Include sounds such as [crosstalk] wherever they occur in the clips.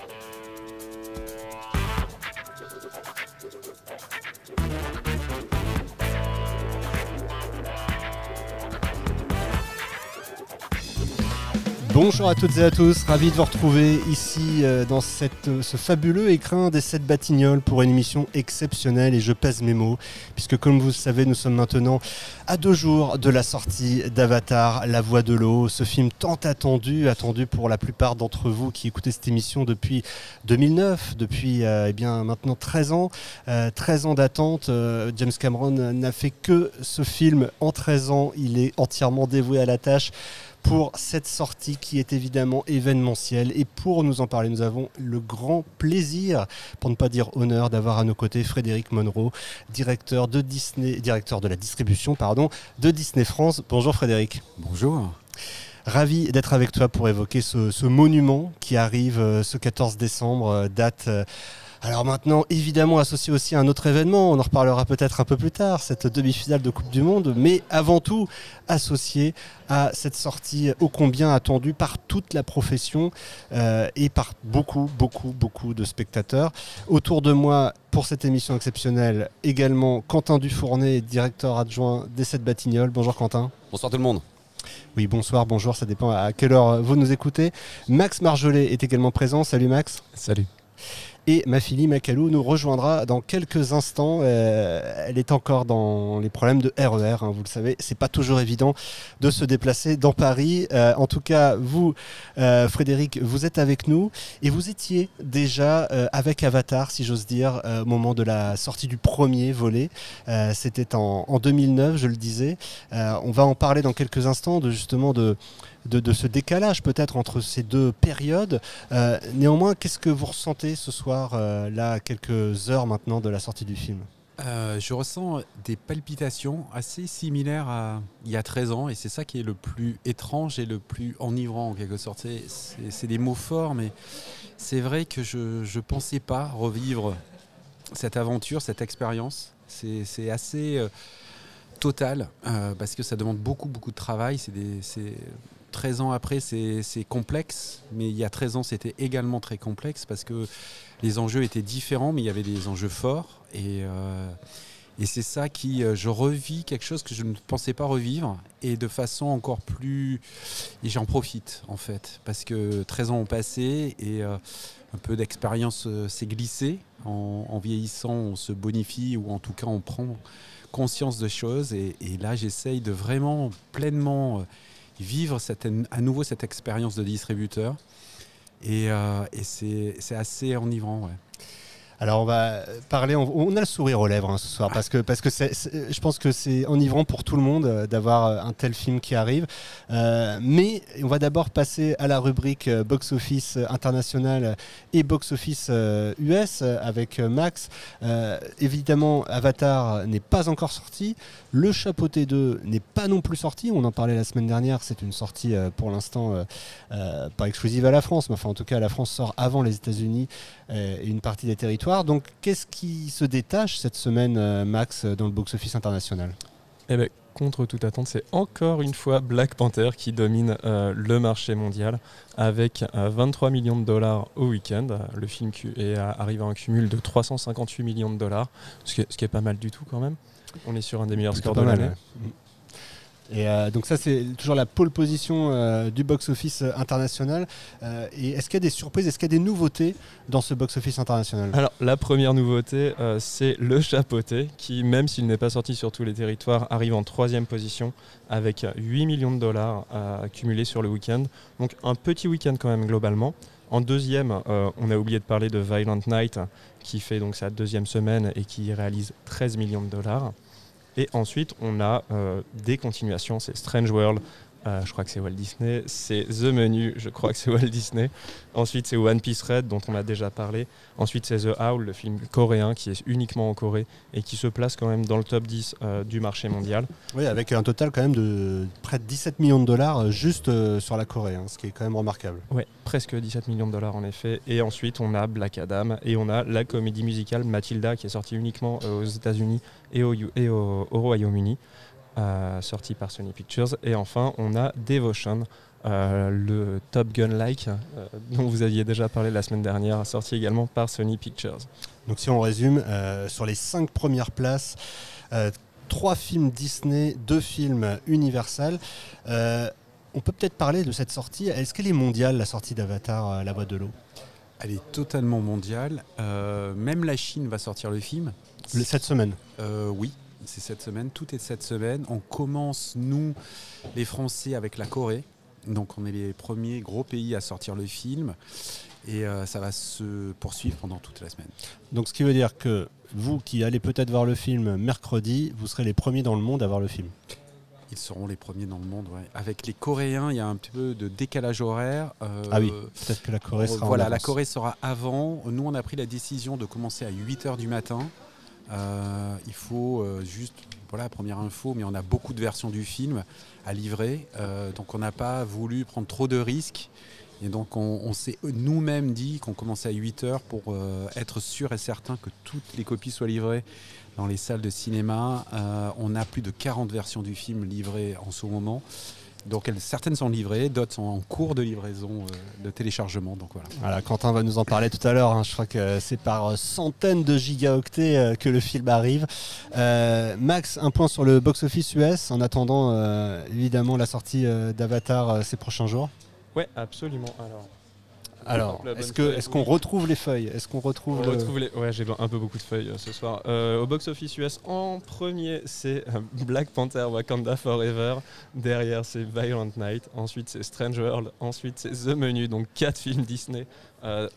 Thank you. Bonjour à toutes et à tous, ravi de vous retrouver ici euh, dans cette, ce fabuleux écrin des 7 Batignolles pour une émission exceptionnelle et je pèse mes mots puisque comme vous le savez nous sommes maintenant à deux jours de la sortie d'Avatar, La Voix de l'eau, ce film tant attendu, attendu pour la plupart d'entre vous qui écoutez cette émission depuis 2009, depuis euh, eh bien maintenant 13 ans, 13 euh, ans d'attente. James Cameron n'a fait que ce film en 13 ans, il est entièrement dévoué à la tâche pour cette sortie qui est évidemment événementielle. Et pour nous en parler, nous avons le grand plaisir, pour ne pas dire honneur, d'avoir à nos côtés Frédéric Monroe, directeur de Disney, directeur de la distribution, pardon, de Disney France. Bonjour Frédéric. Bonjour. Ravi d'être avec toi pour évoquer ce, ce monument qui arrive euh, ce 14 décembre, euh, date euh, alors maintenant, évidemment, associé aussi à un autre événement, on en reparlera peut-être un peu plus tard, cette demi-finale de Coupe du Monde, mais avant tout associé à cette sortie ô combien attendue par toute la profession euh, et par beaucoup, beaucoup, beaucoup de spectateurs. Autour de moi, pour cette émission exceptionnelle, également Quentin Dufournet, directeur adjoint des 7 Batignolles. Bonjour Quentin. Bonsoir tout le monde. Oui, bonsoir, bonjour, ça dépend à quelle heure vous nous écoutez. Max Marjolais est également présent. Salut Max. Salut. Et ma fille Macalou nous rejoindra dans quelques instants. Euh, elle est encore dans les problèmes de RER, hein, vous le savez. C'est pas toujours évident de se déplacer dans Paris. Euh, en tout cas, vous, euh, Frédéric, vous êtes avec nous et vous étiez déjà avec Avatar, si j'ose dire, au moment de la sortie du premier volet. C'était en, en, 2009, je le disais. on va en parler dans quelques instants de justement de de, ce décalage peut-être entre ces deux périodes. Euh, néanmoins, qu'est-ce que vous ressentez ce soir, euh, là, quelques heures maintenant de la sortie du film? Euh, je ressens des palpitations assez similaires à il y a 13 ans et c'est ça qui est le plus étrange et le plus enivrant en quelque sorte. C'est des mots forts mais c'est vrai que je ne pensais pas revivre cette aventure, cette expérience. C'est assez total parce que ça demande beaucoup beaucoup de travail. C'est 13 ans après, c'est complexe, mais il y a 13 ans, c'était également très complexe parce que les enjeux étaient différents, mais il y avait des enjeux forts. Et, euh, c'est ça qui, euh, je revis quelque chose que je ne pensais pas revivre et de façon encore plus. Et j'en profite en fait, parce que 13 ans ont passé et euh, un peu d'expérience s'est glissée. En, vieillissant, on se bonifie ou en tout cas, on prend conscience de choses. Et là, j'essaye de vraiment pleinement vivre à nouveau cette expérience de distributeur. Et, euh, et c'est assez enivrant. Ouais. Alors on va parler, on, a le sourire aux lèvres hein, ce soir parce que, parce que je pense que c'est enivrant pour tout le monde euh, d'avoir euh, un tel film qui arrive. Euh, mais on va d'abord passer à la rubrique box office international et box office US avec Max. évidemment, Avatar n'est pas encore sorti. Le Chapeauté 2 n'est pas non plus sorti. On en parlait la semaine dernière. C'est une sortie pour l'instant pas exclusive à la France, mais enfin en tout cas la France sort avant les États-Unis et une partie des territoires. Donc, qu'est-ce qui se détache cette semaine, euh, Max, dans le box-office international? Eh ben, contre toute attente, c'est encore une fois Black Panther qui domine euh, le marché mondial avec 23 euh, millions de dollars au week-end. Le film est arrivé à un cumul de 358 millions de dollars, ce qui, est, pas mal du tout quand même. On est sur un des meilleurs scores de l'année. Et euh, donc ça c'est toujours la pole position euh, du box-office euh, international. et est-ce qu'il y a des surprises, est-ce qu'il y a des nouveautés dans ce box-office international? Alors la première nouveauté c'est le chapeauté qui même s'il n'est pas sorti sur tous les territoires arrive en troisième position avec 8 millions de dollars accumulés sur le week-end. Donc un petit week-end quand même globalement. En deuxième, on a oublié de parler de Violent Night qui fait donc sa deuxième semaine et qui réalise 13 millions de dollars. Et ensuite, on a euh, des continuations. C'est Strange World, euh, je crois que c'est Walt Disney. C'est The Menu, je crois que c'est Walt Disney. Ensuite, c'est One Piece Red, dont on a déjà parlé. Ensuite, c'est The Howl, le film coréen qui est uniquement en Corée et qui se place quand même dans le top 10 euh, du marché mondial. Oui, avec un total quand même de près de 17 millions de dollars euh, juste sur la Corée, hein, ce qui est quand même remarquable. Oui, presque 17 millions de dollars en effet. Et ensuite, on a Black Adam et on a la comédie musicale Matilda qui est sortie uniquement aux États-Unis et au, et au Royaume-Uni. Euh, sorti par Sony Pictures. Et enfin, on a Devotion, le Top Gun-like dont vous aviez déjà parlé la semaine dernière, sorti également par Sony Pictures. Donc si on résume, sur les cinq premières places, trois films Disney, deux films Universal. on peut peut-être parler de cette sortie. Est-ce qu'elle est mondiale, la sortie d'Avatar, La Voix de l'eau? Elle est totalement mondiale. même la Chine va sortir le film. cette semaine? Oui, c'est cette semaine, tout est cette semaine. On commence, nous, les Français, avec la Corée. Donc on est les premiers gros pays à sortir le film. Et euh, ça va se poursuivre pendant toute la semaine. Donc ce qui veut dire que vous qui allez peut-être voir le film mercredi, vous serez les premiers dans le monde à voir le film ils seront les premiers dans le monde. Avec les Coréens, il y a un petit peu de décalage horaire. Euh, ah oui, peut-être que la Corée sera Voilà, la Corée sera avant. Nous, on a pris la décision de commencer à 8h du matin. Euh, il faut euh, juste, voilà, première info, mais on a beaucoup de versions du film à livrer. Euh, donc on n'a pas voulu prendre trop de risques. Et donc on, s'est nous-mêmes dit qu'on commençait à 8 heures pour être sûr et certain que toutes les copies soient livrées dans les salles de cinéma. on a plus de 40 versions du film livrées en ce moment. Donc certaines sont livrées, d'autres sont en cours de livraison, euh, de téléchargement. Donc voilà. Quentin va nous en parler tout à l'heure. Hein. Je crois que c'est par centaines de gigaoctets euh, que le film arrive. Euh, Max, un point sur le box-office US en attendant évidemment la sortie d'Avatar ces prochains jours. Ouais, absolument. Alors, alors, est-ce qu'on est qu'on retrouve les feuilles? Est-ce qu'on retrouve, les... Ouais, j'ai un peu beaucoup de feuilles euh, ce soir. Euh, au box-office US, en premier, c'est euh, Black Panther Wakanda Forever. Derrière, c'est Violent Night. Ensuite, c'est Strange World. Ensuite, c'est The Menu. Donc, quatre films Disney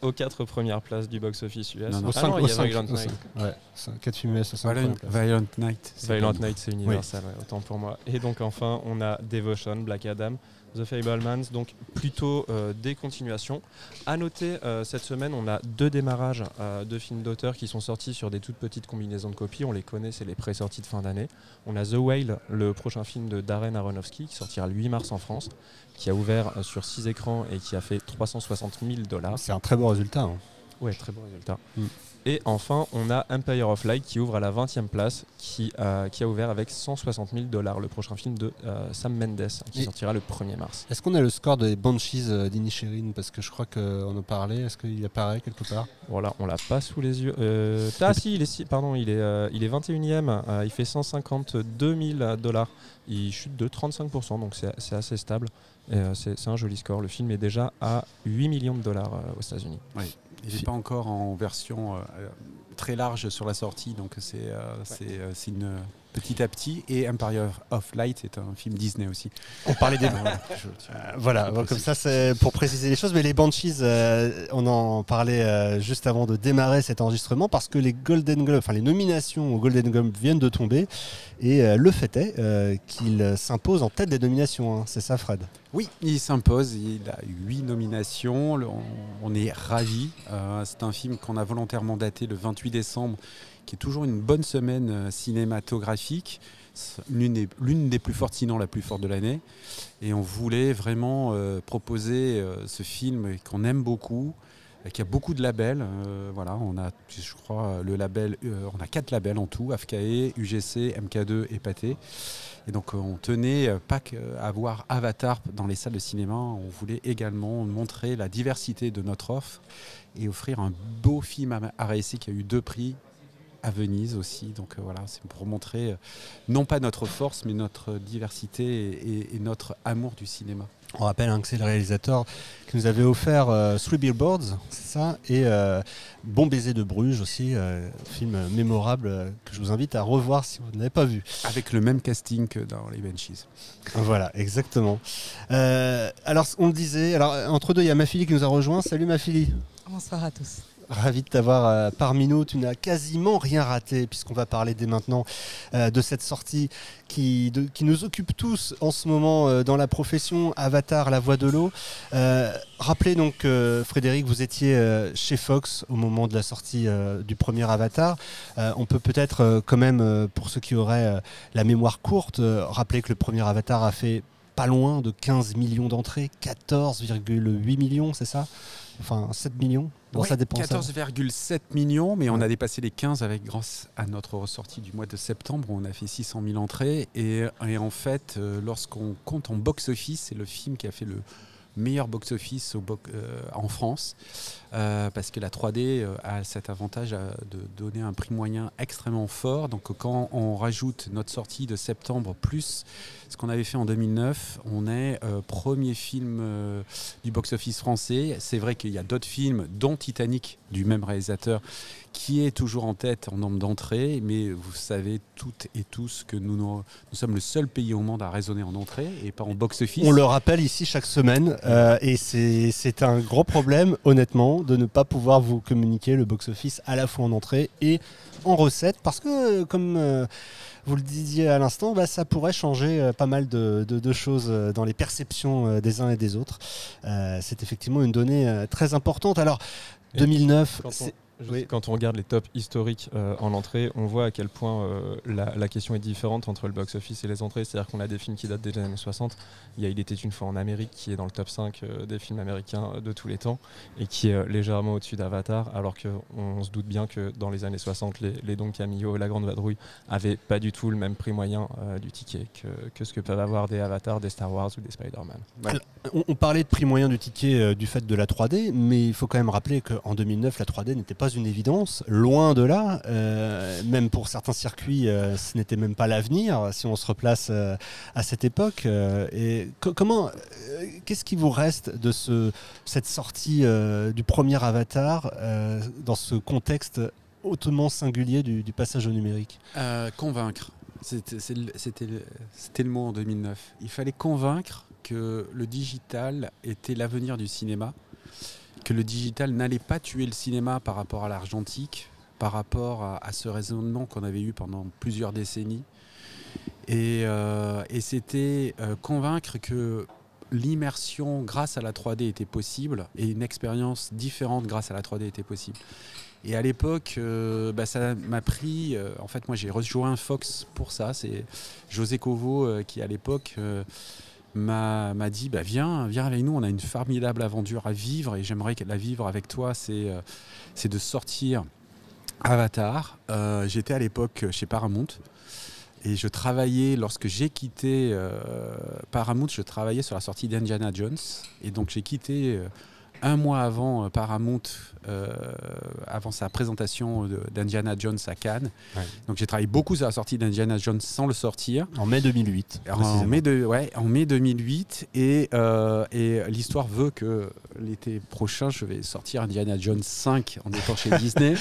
aux quatre premières places du box-office US. Non, non, ah il y a Violent Night. Ouais, quatre films US Violent, Violent Night. Violent Night, c'est Universal, autant pour moi. Et donc, enfin, on a Devotion, Black Adam. The Fablemans, donc plutôt euh, des continuations. À noter, euh, cette semaine, on a deux démarrages euh, de films d'auteur qui sont sortis sur des toutes petites combinaisons de copies. On les connaît, c'est les pré-sorties de fin d'année. On a The Whale, le prochain film de Darren Aronofsky, qui sortira le 8 mars en France, qui a ouvert sur 6 écrans et qui a fait 360 000 dollars. C'est un très beau résultat. Hein. Ouais, très bon résultat. Mm. Et enfin, on a Empire of Light qui ouvre à la 20e place, qui, euh, qui a ouvert avec 160 000 dollars, le prochain film de euh, Sam Mendes, qui sortira le 1er mars. Est-ce qu'on a le score des Banshees euh, d'Inisherin Parce que je crois qu'on en parlait. Est-ce qu'il apparaît quelque part? Voilà, on l'a pas sous les yeux. ah si, il est, pardon, il est, il est 21e, il fait 152 000 dollars. Il chute de 35%, donc c'est assez stable. c'est un joli score. Le film est déjà à 8 millions de dollars aux États-Unis. Oui. Il n'est pas encore en version euh, très large sur la sortie, donc c'est euh, euh, une petit à petit. Et Empire of Light est un film Disney aussi. On parlait des. [laughs] voilà, comme ça, c'est pour préciser les choses. Mais les Banshees, on en parlait juste avant de démarrer cet enregistrement parce que les Golden Globes, enfin les nominations aux Golden Globes viennent de tomber. Et le fait est qu'il s'impose en tête des nominations. Hein. C'est ça, Fred? Oui, il s'impose. Il a huit nominations. On est ravis. Euh, c'est un film qu'on a volontairement daté le 28 décembre, qui est toujours une bonne semaine euh, cinématographique. L'une des, plus fortes, sinon la plus forte de l'année. Et on voulait vraiment euh, proposer ce film qu'on aime beaucoup, qui a beaucoup de labels. voilà, on a, je crois, le label, on a quatre labels en tout AFKE, UGC, MK2 et Pathé. Et donc euh, on tenait euh, pas qu'à voir Avatar dans les salles de cinéma, on voulait également montrer la diversité de notre offre et offrir un beau film à récit qui a eu deux prix à Venise aussi. Donc euh, voilà, c'est pour montrer non pas notre force, mais notre diversité et notre amour du cinéma. On rappelle hein, que c'est le réalisateur qui nous avait offert euh, Three Billboards, c'est ça, et euh, Bon baiser de Bruges aussi, euh, film mémorable que je vous invite à revoir si vous n'avez pas vu. Avec le même casting que dans les Benchies. Voilà, exactement. alors on le disait, alors entre deux il y a Mafili qui nous a rejoint. Salut Mafili. Bonsoir à tous. Ravi de t'avoir euh, parmi nous. Tu n'as quasiment rien raté, puisqu'on va parler dès maintenant euh, de cette sortie qui, nous occupe tous en ce moment euh, dans la profession Avatar, la voix de l'eau. rappelez donc, Frédéric, vous étiez chez Fox au moment de la sortie du premier Avatar. on peut peut-être, quand même, pour ceux qui auraient la mémoire courte, rappeler que le premier Avatar a fait pas loin de 15 millions d'entrées, 14,8 millions, c'est ça? Enfin, 7 millions? Dans sa dépense. 14,7 millions, mais on a dépassé les 15 avec grâce à notre ressortie du mois de septembre où on a fait 600 000 entrées. Et, et en fait, euh, lorsqu'on compte en box-office, c'est le film qui a fait le meilleur box-office euh, en France, euh, parce que la 3D euh, a cet avantage de donner un prix moyen extrêmement fort. Donc quand on rajoute notre sortie de septembre plus ce qu'on avait fait en 2009, on est premier film du box-office français. C'est vrai qu'il y a d'autres films, dont Titanic, du même réalisateur, qui est toujours en tête en nombre d'entrées, mais vous savez toutes et tous que nous, sommes le seul pays au monde à raisonner en entrée et pas en box-office. On le rappelle ici chaque semaine, euh, et c'est un gros problème, honnêtement, de ne pas pouvoir vous communiquer le box-office à la fois en entrée et en recette, parce que, comme... Euh, vous le disiez à l'instant, bah, ça pourrait changer euh, pas mal de, de, choses dans les perceptions des uns et des autres. c'est effectivement une donnée très importante. Alors, 2009, quand on regarde les tops historiques euh, en entrée, on voit à quel point euh, la, question est différente entre le box-office et les entrées. C'est-à-dire qu'on a des films qui datent des années 60. Il y a Il était une fois en Amérique qui est dans le top 5 euh, des films américains de tous les temps et qui est légèrement au-dessus d'Avatar, alors qu'on se doute bien que dans les années 60, les, les Don Camillo et La Grande Vadrouille n'avaient pas du tout le même prix moyen du ticket que, ce que peuvent avoir des Avatars, des Star Wars ou des Spider-Man. On, parlait de prix moyen du ticket du fait de la 3D, mais il faut quand même rappeler qu'en 2009, la 3D n'était pas une évidence, loin de là. Euh, même pour certains circuits, euh, ce n'était même pas l'avenir si on se replace euh, à cette époque. et comment, qu'est-ce qui vous reste de ce, cette sortie du premier Avatar dans ce contexte hautement singulier du, passage au numérique? Convaincre. C'était le mot en 2009. Il fallait convaincre que le digital était l'avenir du cinéma que le digital n'allait pas tuer le cinéma par rapport à l'argentique, par rapport à, ce raisonnement qu'on avait eu pendant plusieurs décennies. Et, euh, c'était euh, convaincre que l'immersion grâce à la 3D était possible et une expérience différente grâce à la 3D était possible. Et à l'époque, euh, bah, ça m'a pris. en fait, moi, j'ai rejoint Fox pour ça. C'est José Covo qui, à l'époque, m'a dit bah, viens, viens avec nous, on a une formidable aventure à vivre et j'aimerais la vivre avec toi. C'est euh, c'est de sortir Avatar. Euh, j'étais à l'époque chez Paramount et je travaillais, lorsque j'ai quitté euh, Paramount, je travaillais sur la sortie d'Indiana Jones. Et donc j'ai quitté un mois avant Paramount euh, avant sa présentation d'Indiana Jones à Cannes. Donc j'ai travaillé beaucoup sur la sortie d'Indiana Jones sans le sortir. En mai 2008. En mai, de, ouais, en mai 2008. Et, euh, et l'histoire veut que l'été prochain, je vais sortir Indiana Jones 5 en étant chez [laughs] Disney.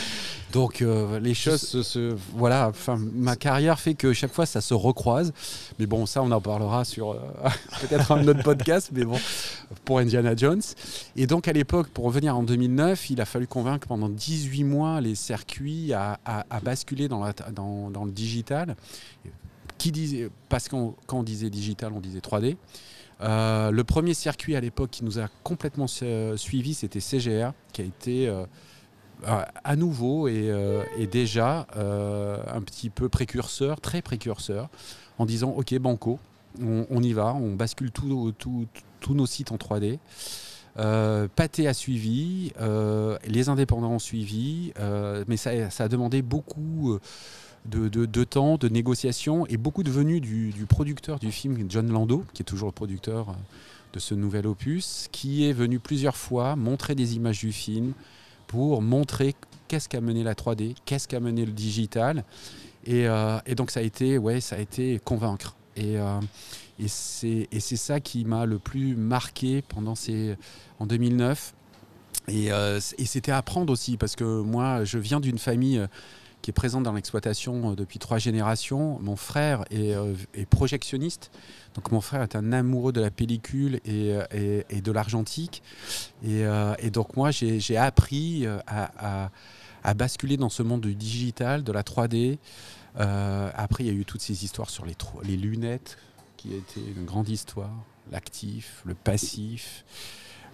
Donc euh, les choses se, voilà, enfin ma carrière fait que chaque fois ça se recroise. Mais bon, ça on en parlera sur [laughs] peut-être un autre podcast, mais bon pour Indiana Jones. Et donc à l'époque, pour revenir en 2009, il a fallu convaincre pendant 18 mois les circuits à, basculer dans, le digital. Qui disait, parce que quand on disait digital, on disait 3D. Euh, le premier circuit à l'époque qui nous a complètement suivi, c'était CGR, qui a été euh, à nouveau et, euh, déjà un petit peu précurseur, très précurseur, en disant OK, banco, on, y va, on bascule tous nos sites en 3D. Euh, Pathé a suivi, euh, les indépendants ont suivi, euh, mais ça, a demandé beaucoup de, temps, de négociations et beaucoup de venues du, producteur du film, John Lando, qui est toujours le producteur de ce nouvel opus, qui est venu plusieurs fois montrer des images du film pour montrer qu'est-ce qu'a mené la 3D, qu'est-ce qu'a mené le digital. Et, donc ça a été, ouais, ça a été convaincre. Et c'est ça qui m'a le plus marqué pendant ces, en 2009. Euh, et, c'était à apprendre aussi, parce que moi, je viens d'une famille euh, qui est présente dans l'exploitation euh, depuis trois générations. Mon frère est, projectionniste. Donc mon frère est un amoureux de la pellicule et, de l'argentique. Et, donc moi, j'ai appris à, basculer dans ce monde du digital, de la 3D. après, il y a eu toutes ces histoires sur les, les lunettes qui a été une grande histoire. L'actif, le passif,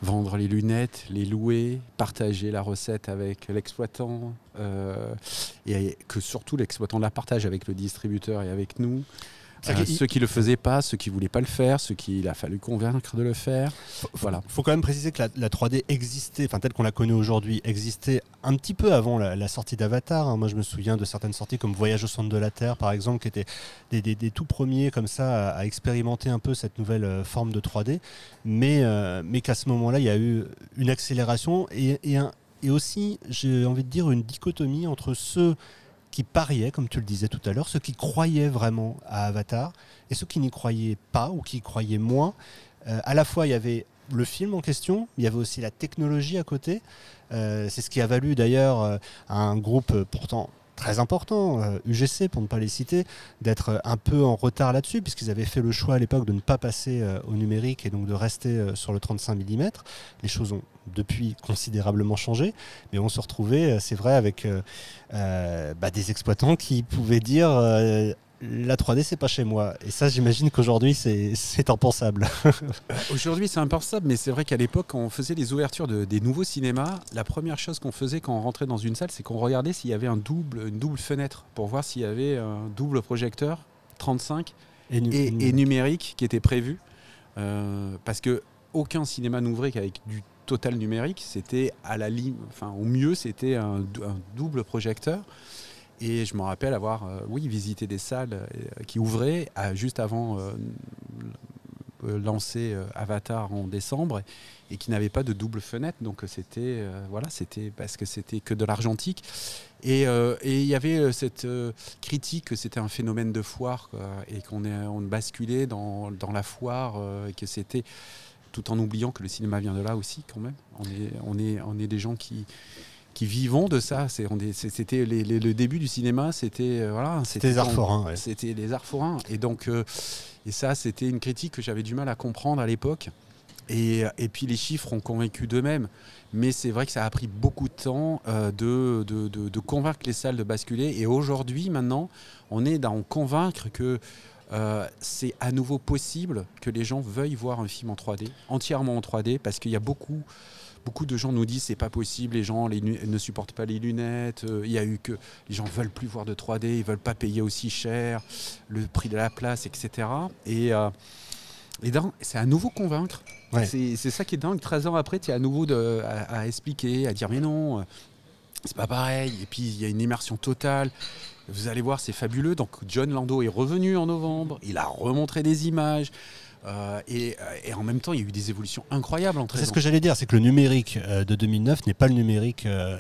vendre les lunettes, les louer, partager la recette avec l'exploitant, euh, et que surtout l'exploitant la partage avec le distributeur et avec nous. Euh, ceux qui le faisaient pas, ceux qui voulaient pas le faire, ceux qu'il a fallu convaincre de le faire. Voilà. Faut quand même préciser que la, 3D existait, enfin telle qu'on la connaît aujourd'hui, existait un petit peu avant la, sortie d'Avatar. Hein. Moi, je me souviens de certaines sorties comme Voyage au centre de la Terre, par exemple, qui étaient des, tout premiers comme ça à, expérimenter un peu cette nouvelle euh, forme de 3D, mais, euh, mais qu'à ce moment-là, il y a eu une accélération et, et, et aussi, j'ai envie de dire, une dichotomie entre ceux pariaient, comme tu le disais tout à l'heure, ceux qui croyaient vraiment à Avatar et ceux qui n'y croyaient pas ou qui y croyaient moins. Euh, à la fois, il y avait le film en question, il y avait aussi la technologie à côté. Euh, c'est ce qui a valu d'ailleurs euh, un groupe pourtant très important, UGC pour ne pas les citer, d'être un peu en retard là-dessus, puisqu'ils avaient fait le choix à l'époque de ne pas passer au numérique et donc de rester sur le 35 mm. Les choses ont depuis considérablement changé, mais on se retrouvait, c'est vrai, avec euh, bah, des exploitants qui pouvaient dire euh, la 3D c'est pas chez moi. Et ça j'imagine qu'aujourd'hui c'est impensable. [laughs] Aujourd'hui c'est impensable, mais c'est vrai qu'à l'époque quand on faisait les ouvertures de, des nouveaux cinémas, la première chose qu'on faisait quand on rentrait dans une salle, c'est qu'on regardait s'il y avait un double, une double fenêtre pour voir s'il y avait un double projecteur 35 et, numérique qui était prévu. Euh, parce que aucun cinéma n'ouvrait qu'avec du total numérique, c'était à la ligne, enfin au mieux c'était un, double projecteur. Et je me rappelle avoir, euh, oui, visité des salles euh, qui ouvraient juste avant euh, lancer Avatar en décembre et qui n'avaient pas de double fenêtre. Donc c'était, voilà, c'était parce que c'était que de l'argentique. Et il y avait cette critique que c'était un phénomène de foire et qu'on on basculait dans, dans la foire que c'était tout en oubliant que le cinéma vient de là aussi quand même. On est, on est, on est des gens qui, qui vivons de ça. C'était le début du cinéma, c'était euh, voilà, c'était les arts forains. C'était les arts forains. Et donc, euh, et ça, c'était une critique que j'avais du mal à comprendre à l'époque. Et, et, puis les chiffres ont convaincu d'eux-mêmes. Mais c'est vrai que ça a pris beaucoup de temps euh, de, de, de, convaincre les salles de basculer. Et aujourd'hui, maintenant, on est dans convaincre que euh, c'est à nouveau possible que les gens veuillent voir un film en 3D, entièrement en 3D, parce qu'il y a beaucoup, beaucoup de gens nous disent c'est pas possible, les gens ne supportent pas les lunettes, euh, il y a eu que les gens veulent plus voir de 3D, ils veulent pas payer aussi cher, le prix de la place, etc. Et, euh, et c'est à nouveau convaincre. C'est ça qui est dingue. 13 ans après, tu es à nouveau de, à, expliquer, à dire mais non, c'est pas pareil. Et puis il y a une immersion totale. Vous allez voir, c'est fabuleux. Donc John Lando est revenu en novembre, il a remontré des images. Euh, et, en même temps, il y a eu des évolutions incroyables entre C'est ce que j'allais dire, c'est que le numérique euh, de 2009 n'est pas le numérique euh,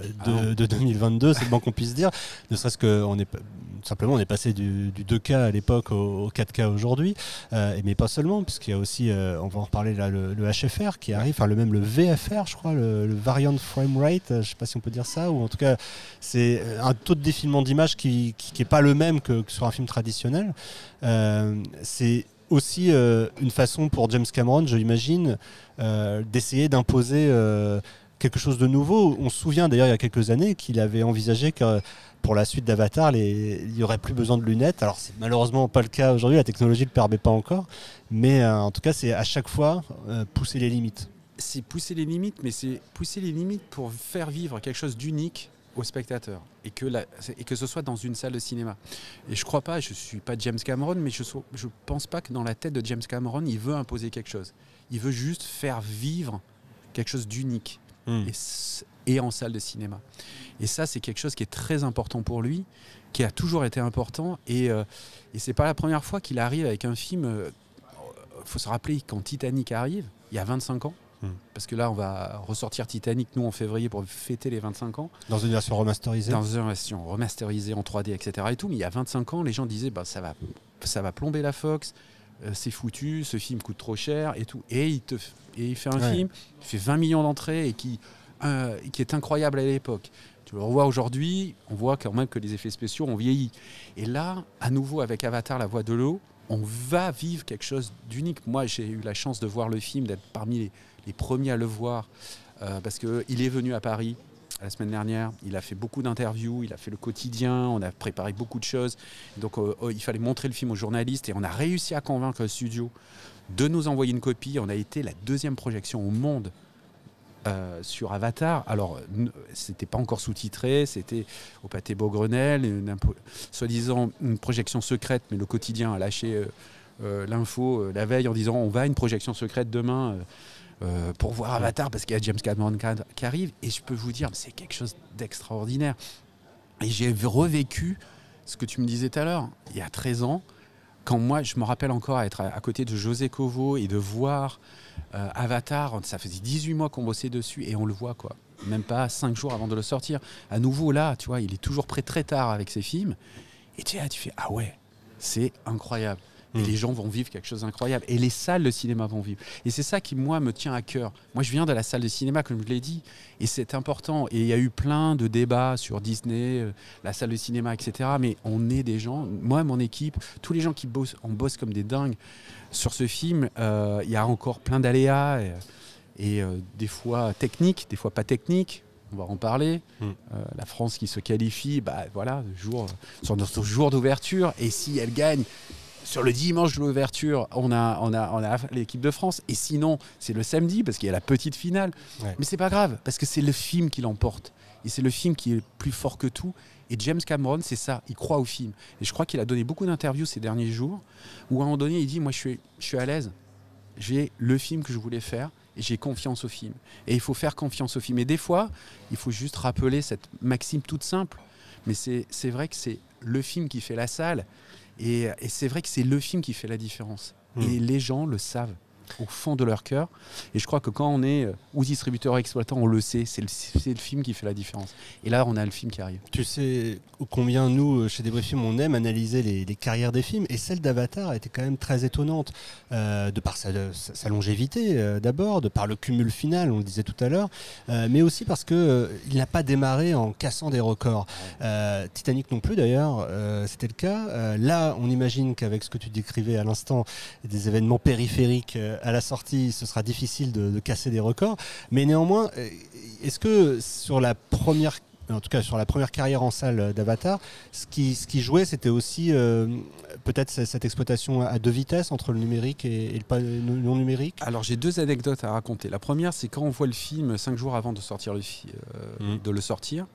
de, 2022, ah c'est bon qu'on puisse dire. Ne serait-ce qu'on est simplement on est passé du, 2K à l'époque au, 4K aujourd'hui, mais pas seulement, puisqu'il y a aussi, on va en reparler là, le, HFR qui arrive, enfin le même le VFR, je crois, le, Variant Frame Rate, je ne sais pas si on peut dire ça, ou en tout cas c'est un taux de défilement d'image qui n'est pas le même que, que, sur un film traditionnel. c'est aussi euh, une façon pour James Cameron, je l'imagine, euh, d'essayer d'imposer euh, quelque chose de nouveau. On se souvient d'ailleurs il y a quelques années qu'il avait envisagé que pour la suite d'Avatar, il n'y aurait plus besoin de lunettes. Alors c'est malheureusement pas le cas aujourd'hui, la technologie ne le permet pas encore, mais en tout cas c'est à chaque fois pousser les limites. C'est pousser les limites, mais c'est pousser les limites pour faire vivre quelque chose d'unique au spectateur et que, et que ce soit dans une salle de cinéma. Et je crois pas, je suis pas James Cameron, mais je ne pense pas que dans la tête de James Cameron, il veut imposer quelque chose. Il veut juste faire vivre quelque chose d'unique hmm. et, en salle de cinéma. Et ça, c'est quelque chose qui est très important pour lui, qui a toujours été important. Et, euh, et c'est pas la première fois qu'il arrive avec un film. Il euh, faut se rappeler quand Titanic arrive, il y a 25 ans. Hmm. Parce que là, on va ressortir Titanic, nous, en février, pour fêter les 25 ans. Dans une version remasterisée Dans une version remasterisée en 3D, etc. Et tout. Mais il y a 25 ans, les gens disaient bah, ça, va, ça va plomber la Fox, euh, c'est foutu, ce film coûte trop cher et tout. Et il, te, et il fait un film, il fait 20 millions d'entrées et qui, euh, qui est incroyable à l'époque. Tu le revois aujourd'hui, on voit quand même que les effets spéciaux ont vieilli. Et là, à nouveau, avec Avatar, la voix de l'eau, on va vivre quelque chose d'unique. Moi, j'ai eu la chance de voir le film, d'être parmi les, les premiers à le voir, euh, parce qu'il est venu à Paris la semaine dernière, il a fait beaucoup d'interviews, il a fait le quotidien, on a préparé beaucoup de choses. Donc euh, oh, il fallait montrer le film aux journalistes et on a réussi à convaincre le studio de nous envoyer une copie. On a été la deuxième projection au monde euh, sur Avatar. Alors, c'était pas encore sous-titré, c'était au pâté Beaugrenelle, soi-disant une projection secrète, mais le quotidien a lâché euh, l'info la veille en disant on va à une projection secrète demain. Euh, pour voir Avatar parce qu'il y a James Cameron qui- arrive et je peux vous dire c'est quelque chose d'extraordinaire. Et j'ai revécu ce que tu me disais tout à l'heure il y a 13 ans quand moi je me rappelle encore être à, à côté de José Covo et de voir euh, Avatar ça faisait 18 mois qu'on bossait dessus et on le voit quoi. Même pas 5 jours avant de le sortir. À nouveau là tu vois il est toujours prêt très tard avec ses films. Et tu, là, tu fais ah ouais c'est incroyable et Mm. les gens vont vivre quelque chose d'incroyable. Et les salles de cinéma vont vivre. Et c'est ça qui, moi, me tient à cœur. Moi, je viens de la salle de cinéma, comme je l'ai dit. Et c'est important. Et il y a eu plein de débats sur Disney, euh, la salle de cinéma, etc. Mais on est des gens, moi, mon équipe, tous les gens qui bossent, on bosse comme des dingues sur ce film. euh, Il y a encore plein d'aléas. Et, et, euh, des fois techniques, des fois pas techniques. On va en parler. Mm. Euh, la France qui se qualifie, bah voilà, le jour, sur notre jour d'ouverture. Et si elle gagne, sur le dimanche de l'ouverture, on a, on a, on a l'équipe de France. Et sinon, c'est le samedi parce qu'il y a la petite finale. Ouais. Mais c'est pas grave parce que c'est le film qui l'emporte. Et c'est le film qui est plus fort que tout. Et James Cameron, c'est ça, il croit au film. Et je crois qu'il a donné beaucoup d'interviews ces derniers jours où à un moment donné, il dit Moi, je suis, je suis à l'aise. J'ai le film que je voulais faire et j'ai confiance au film. Et il faut faire confiance au film. Et des fois, il faut juste rappeler cette maxime toute simple. Mais c'est c'est vrai que c'est le film qui fait la salle. Et, et c'est vrai que c'est le film qui fait la différence. Mm. Et les gens le savent au fond de leur cœur. Et je crois que quand on est euh, ou distributeur ou exploitant, on le sait. C'est le, film qui fait la différence. Et là, on a le film qui arrive. Tu sais combien nous, euh, chez Débrief Film, on aime analyser les, les carrières des films. Et celle d'Avatar était quand même très étonnante, euh, de par sa, longévité euh, d'abord, de par le cumul final, on le disait tout à l'heure, mais aussi parce que euh, il n'a pas démarré en cassant des records. Titanic non plus d'ailleurs, c'était le cas. Là, on imagine qu'avec ce que tu décrivais à l'instant, des événements périphériques à la sortie, ce sera difficile de, de casser des records. Mais néanmoins, euh, est-ce que sur la première en tout cas sur la première carrière en salle d'Avatar, ce qui, ce qui jouait, c'était aussi euh, peut-être ce- cette exploitation à deux vitesses entre le numérique et, et le non numérique? Alors j'ai deux anecdotes à raconter. La première, c'est quand on voit le film cinq jours avant de sortir le, euh, Mhm. de le sortir,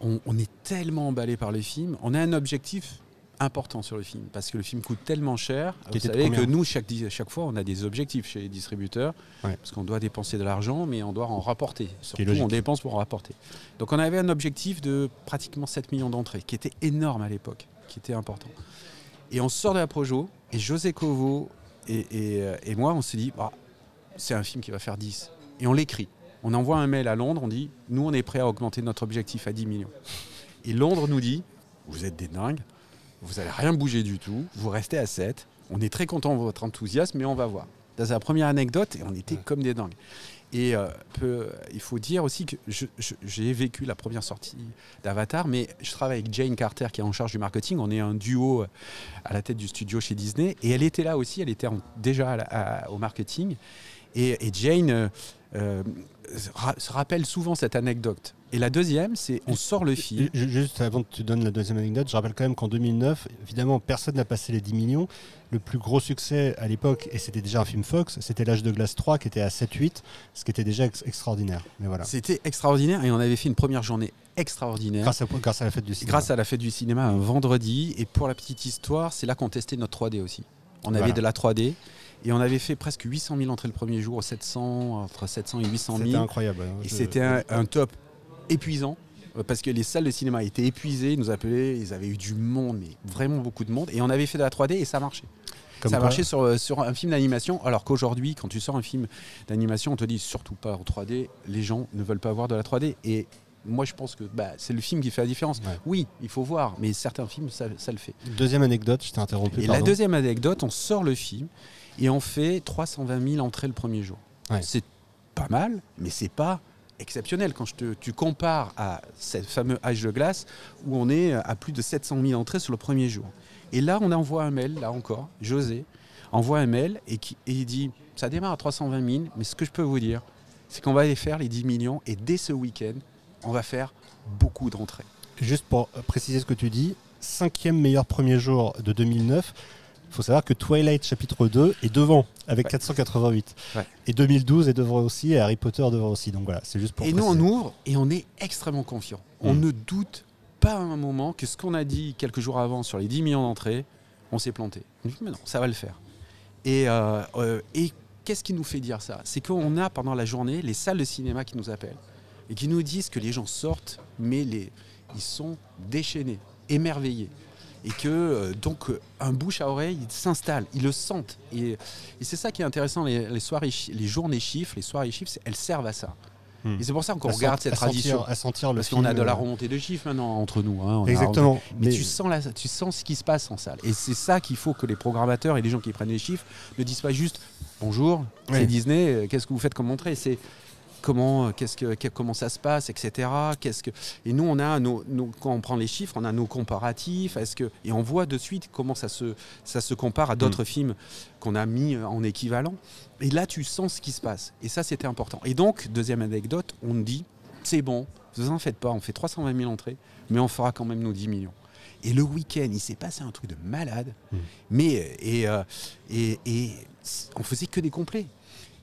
on, on est tellement emballé par le film. On a un objectif important sur le film parce que le film coûte tellement cher. Qui Vous savez que nous, chaque, chaque fois, on a des objectifs chez les distributeurs Ouais. parce qu'on doit dépenser de l'argent, mais on doit en rapporter. Surtout, on dépense pour en rapporter. Donc on avait un objectif de pratiquement 7 millions d'entrées, qui était énorme à l'époque, qui était important. Et on sort de la Projo, et José Covo et, et, euh, et moi, on s'est dit, bah, c'est un film qui va faire 10. Et on l'écrit. On envoie un mail à Londres, on dit, nous, on est prêt à augmenter notre objectif à 10 millions. Et Londres nous dit, vous êtes des dingues, vous n'allez rien bouger du tout, vous restez à 7. On est très content de votre enthousiasme, mais on va voir. C'est la première anecdote, et on était comme des dingues. Et euh, peu- il faut dire aussi que j'ai vécu la première sortie d'Avatar, mais je travaille avec Jane Carter qui est en charge du marketing. On est un duo euh, à la tête du studio chez Disney. Et elle était là aussi, elle était en- déjà à la- à- au marketing. Et, et Jane euh, euh, ra- se rappelle souvent cette anecdote. Et la deuxième, c'est on sort le film. Ju- Juste avant que tu donnes la deuxième anecdote, je rappelle quand même qu'en 2009, évidemment, personne n'a passé les 10 millions. Le plus gros succès à l'époque, et c'était déjà un film Fox, c'était L'âge de glace 3 qui était à 7-8, ce qui était déjà ex- extraordinaire. Mais voilà. C'était extraordinaire et on avait fait une première journée extraordinaire. Grâce à, grâce à la fête du cinéma. Grâce à la fête du cinéma un vendredi. Et pour la petite histoire, c'est là qu'on testait notre 3D aussi. On avait Voilà. de la 3D et on avait fait presque 800 000 entrées le premier jour, 700, entre 700 et 800 C'était 000. incroyable. Et Je- c'était un, un top épuisant euh, parce que les salles de cinéma étaient épuisées, ils nous appelaient, ils avaient eu du monde, mais vraiment beaucoup de monde. Et on avait fait de la 3D et ça marchait. Comme ça marchait sur, euh, sur un film d'animation, alors qu'aujourd'hui, quand tu sors un film d'animation, on te dit surtout pas en 3D, les gens ne veulent pas voir de la 3D. Et moi, je pense que bah, c'est le film qui fait la différence. Ouais. Oui, il faut voir, mais certains films, ça, ça le fait. Deuxième anecdote, je t'ai interrompu. Et la deuxième anecdote, on sort le film et on fait 320 000 entrées le premier jour. Ouais. C'est pas mal, mais c'est pas exceptionnel quand tu compares à ce fameux âge de glace où on est à plus de 700 000 entrées sur le premier jour. Et là, on envoie un mail, là encore, José envoie un mail et, qui, il dit ça démarre à 320 000, mais ce que je peux vous dire, c'est qu'on va aller faire les 10 millions et dès ce week-end, on va faire beaucoup d'entrées. Juste pour euh, préciser ce que tu dis, cinquième meilleur premier jour de 2009. Il faut savoir que Twilight chapitre 2 est devant avec 488. Et 2012 est devant aussi et Harry Potter devant aussi. Donc voilà, c'est juste pour Et nous, on ouvre et on est extrêmement confiant. On mm. ne doute pas un moment que ce qu'on a dit quelques jours avant sur les 10 millions d'entrées, on s'est planté. Mais non, ça va le faire. Et, euh, euh, et qu'est-ce qui nous fait dire ça? C'est qu'on a pendant la journée les salles de cinéma qui nous appellent et qui nous disent que les gens sortent, mais les, ils sont déchaînés, émerveillés. Et que euh, donc un bouche à oreille s'installe, ils le sentent. Et, c'est ça qui est intéressant, les, soirées, les journées chiffres, les soirées chiffres, elles servent à ça. Hmm. Et c'est pour ça qu'on regarde cette tradition. à sentir le Parce qu'on a de la remontée de chiffres maintenant entre nous. Hein, Exactement. mais, tu, sens la, tu sens ce qui se passe en salle. Et c'est ça qu'il faut que les programmateurs et les gens qui prennent les chiffres ne disent pas juste bonjour, c'est Disney, euh, qu'est-ce que vous faites comme entrée? C'est comment, euh, qu'est-ce que, comment ça se passe, etc. Qu'est-ce que... Et nous, on a nos, quand on prend les chiffres, on a nos comparatifs. Est-ce que... Et on voit de suite comment ça se, ça se compare à d'autres mm. films qu'on a mis euh, en équivalent. Et là, tu sens ce qui se passe. Et ça, c'était important. Et donc, deuxième anecdote, on dit, c'est bon, vous en faites pas, on fait 320 000 entrées, mais on fera quand même nos 10 millions. Et le week-end, il s'est passé un truc de malade. Mm. Mais, et, et, et on faisait que des complets.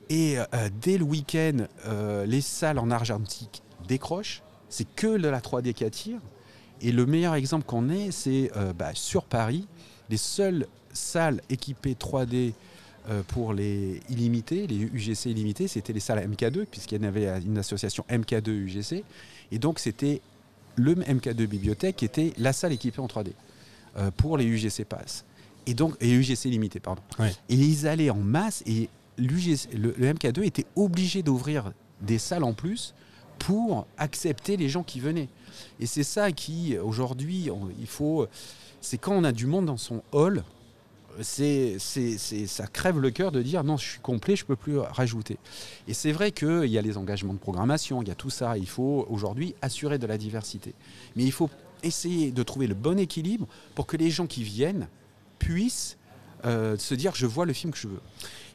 Et euh, dès le week-end, euh, les salles en argentique décrochent. C'est que la 3D qui attire. Et le meilleur exemple qu'on ait, c'est euh, bah, sur Paris, les seules salles équipées 3D pour les illimités, les UGC illimités, c'était les salles MK2, puisqu'il y avait une association MK2 UGC. Et donc c'était le MK2 Bibliothèque qui était la salle équipée en 3D pour les UGC Pass. Et donc, et UGC limité, pardon. Et ils allaient en masse et le, MK2 était obligé d'ouvrir des salles en plus pour accepter les gens qui venaient. Et c'est ça qui, aujourd'hui, il faut. C'est quand on a du monde dans son hall, c'est, ça crève le cœur de dire non, je suis complet, je ne peux plus rajouter. Et c'est vrai qu'il y a les engagements de programmation, il y a tout ça. Il faut aujourd'hui assurer de la diversité. Mais il faut essayer de trouver le bon équilibre pour que les gens qui viennent puissent euh, se dire je vois le film que je veux.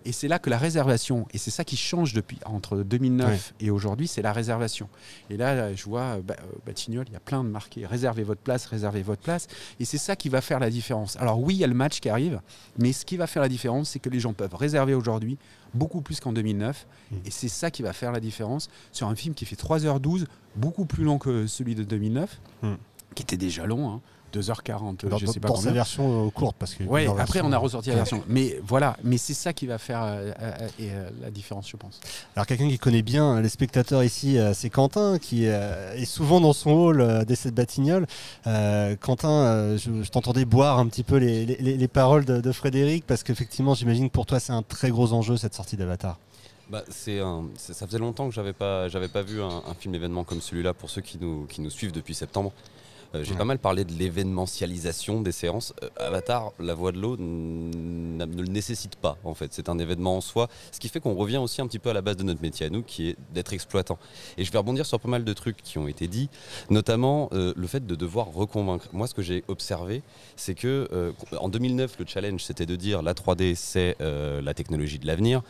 Et c'est là que la réservation, et c'est ça qui change depuis entre 2009 et aujourd'hui, c'est la réservation. Et là, je vois bah, euh, Batignolles, il y a plein de marqués réservez votre place, réservez votre place. Et c'est ça qui va faire la différence. Alors oui, il y a le match qui arrive, mais ce qui va faire la différence, c'est que les gens peuvent réserver aujourd'hui beaucoup plus qu'en 2009. Mmh. Et c'est ça qui va faire la différence sur un film qui fait 3h12, beaucoup plus long que celui de 2009, mmh. qui était déjà long. Hein. 2h40, dans, je sais pas Pour sa version euh, courte, parce que. Oui, après on a ressorti la version. Mais voilà, mais c'est ça qui va faire euh, euh, la différence, je pense. Alors quelqu'un qui connaît bien les spectateurs ici, c'est Quentin, qui est souvent dans son hall des cette Batignolles. Quentin, je, t'entendais boire un petit peu les, paroles de, Frédéric, parce qu'effectivement, j'imagine que pour toi, c'est un très gros enjeu cette sortie d'Avatar. Bah, c'est ça faisait longtemps que j'avais pas, j'avais pas vu un, film événement comme celui-là pour ceux qui nous, qui nous suivent depuis septembre. Euh, j'ai pas mal parlé de l'événementialisation des séances. Euh, Avatar, la voix de l'eau, ne le nécessite pas en fait. C'est un événement en soi, ce qui fait qu'on revient aussi un petit peu à la base de notre métier à nous, qui est d'être exploitant. Et je vais rebondir sur pas mal de trucs qui ont été dits, notamment euh, le fait de devoir reconvaincre. Moi, ce que j'ai observé, c'est que en 2009, le challenge, c'était de dire la 3D, c'est la technologie de l'avenir.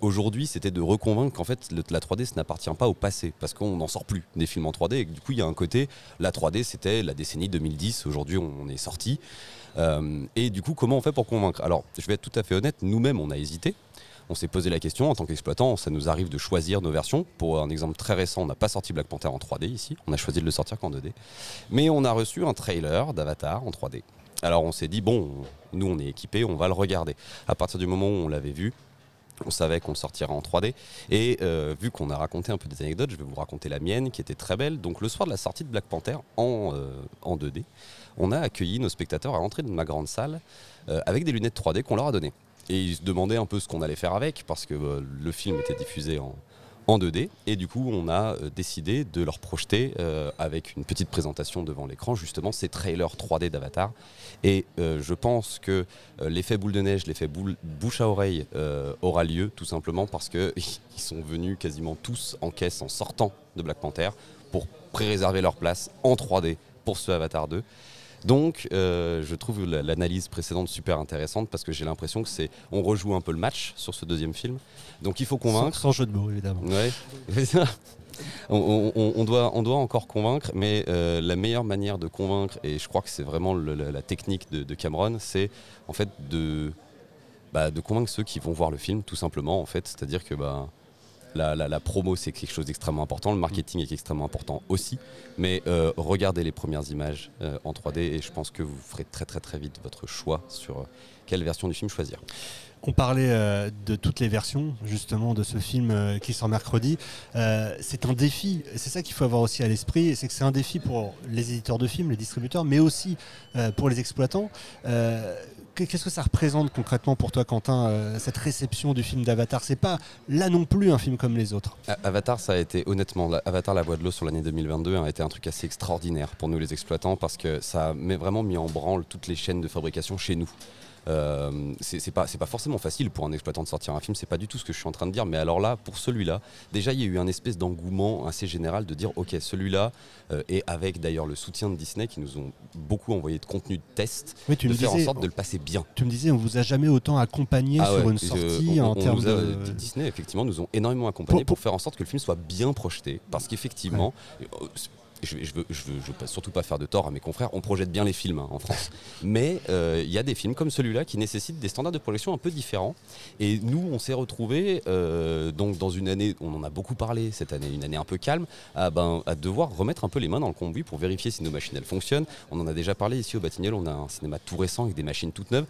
Aujourd'hui, c'était de reconvaincre qu'en fait, la 3D, ça n'appartient pas au passé, parce qu'on n'en sort plus des films en 3D. Et du coup, il y a un côté, la 3D, c'était la décennie 2010. Aujourd'hui, on est sorti. Euh, et du coup, comment on fait pour convaincre? Alors, je vais être tout à fait honnête, nous-mêmes, on a hésité. On s'est posé la question en tant qu'exploitant, ça nous arrive de choisir nos versions. Pour un exemple très récent, on n'a pas sorti Black Panther en 3D ici, on a choisi de le sortir qu'en 2D. Mais on a reçu un trailer d'Avatar en 3D. Alors on s'est dit, bon, nous on est équipés, on va le regarder. À partir du moment où on l'avait vu, on savait qu'on sortirait en 3D. Et euh, vu qu'on a raconté un peu des anecdotes, je vais vous raconter la mienne qui était très belle. Donc le soir de la sortie de Black Panther en, euh, en 2D, on a accueilli nos spectateurs à l'entrée de ma grande salle euh, avec des lunettes 3D qu'on leur a données. Et ils se demandaient un peu ce qu'on allait faire avec parce que le film était diffusé en, en 2D. Et du coup, on a euh, décidé de leur projeter euh, avec une petite présentation devant l'écran, justement, ces trailers 3D d'Avatar. Et euh, je pense que l'effet boule de neige, l'effet bouche à oreille aura lieu, tout simplement parce qu'ils [laughs] sont venus quasiment tous en caisse en sortant de Black Panther pour pré-réserver leur place en 3D pour ce Avatar 2. Donc, euh, je trouve l'analyse précédente super intéressante parce que j'ai l'impression que c'est, on rejoue un peu le match sur ce deuxième film. Donc, il faut convaincre. Sans, jeu de mots, évidemment. Ouais. [laughs] on, doit, on doit encore convaincre, mais euh, la meilleure manière de convaincre, et je crois que c'est vraiment la, technique de, Cameron, c'est en fait de, bah, de convaincre ceux qui vont voir le film, tout simplement. En fait, c'est-à-dire que bah, la, promo, c'est quelque chose d'extrêmement important. Le marketing est extrêmement important aussi. Mais euh, regardez les premières images euh, en 3D et je pense que vous ferez très très très vite votre choix sur quelle version du film choisir. On parlait euh, de toutes les versions justement de ce film euh, qui sort mercredi. Euh, c'est un défi, c'est ça qu'il faut avoir aussi à l'esprit, c'est que c'est un défi pour les éditeurs de films, les distributeurs, mais aussi pour les exploitants. Qu'est-ce que ça représente concrètement pour toi, Quentin, cette réception du film d'Avatar? C'est pas là non plus un film comme les autres. Avatar, ça a été honnêtement, Avatar, la voix de l'eau sur l'année 2022 a été un truc assez extraordinaire pour nous les exploitants parce que ça a vraiment mis en branle toutes les chaînes de fabrication chez nous. Euh, c'est pas, pas forcément facile pour un exploitant de sortir un film, c'est pas du tout ce que je suis en train de dire, mais alors là, pour celui-là, déjà il y a eu un espèce d'engouement assez général de dire ok, celui-là, euh, et avec d'ailleurs le soutien de Disney qui nous ont beaucoup envoyé de contenu de test, de faire en sorte de le passer bien. Tu me disais, on vous a jamais autant accompagné ah sur une sortie en termes de. Disney, effectivement, nous ont énormément accompagné pour, faire en sorte que le film soit bien projeté, parce qu'effectivement, euh, je ne veux, surtout pas faire de tort à mes confrères, on projette bien les films hein, en France. [laughs] Mais euh, il y a des films comme celui-là qui nécessitent des standards de projection un peu différents. Et nous, on s'est retrouvés, euh, donc dans une année, on en a beaucoup parlé cette année, une année un peu calme, à, ben, à devoir remettre un peu les mains dans le conduit pour vérifier si nos machines elles fonctionnent. On en a déjà parlé ici au Batignolles, on a un cinéma tout récent avec des machines toutes neuves.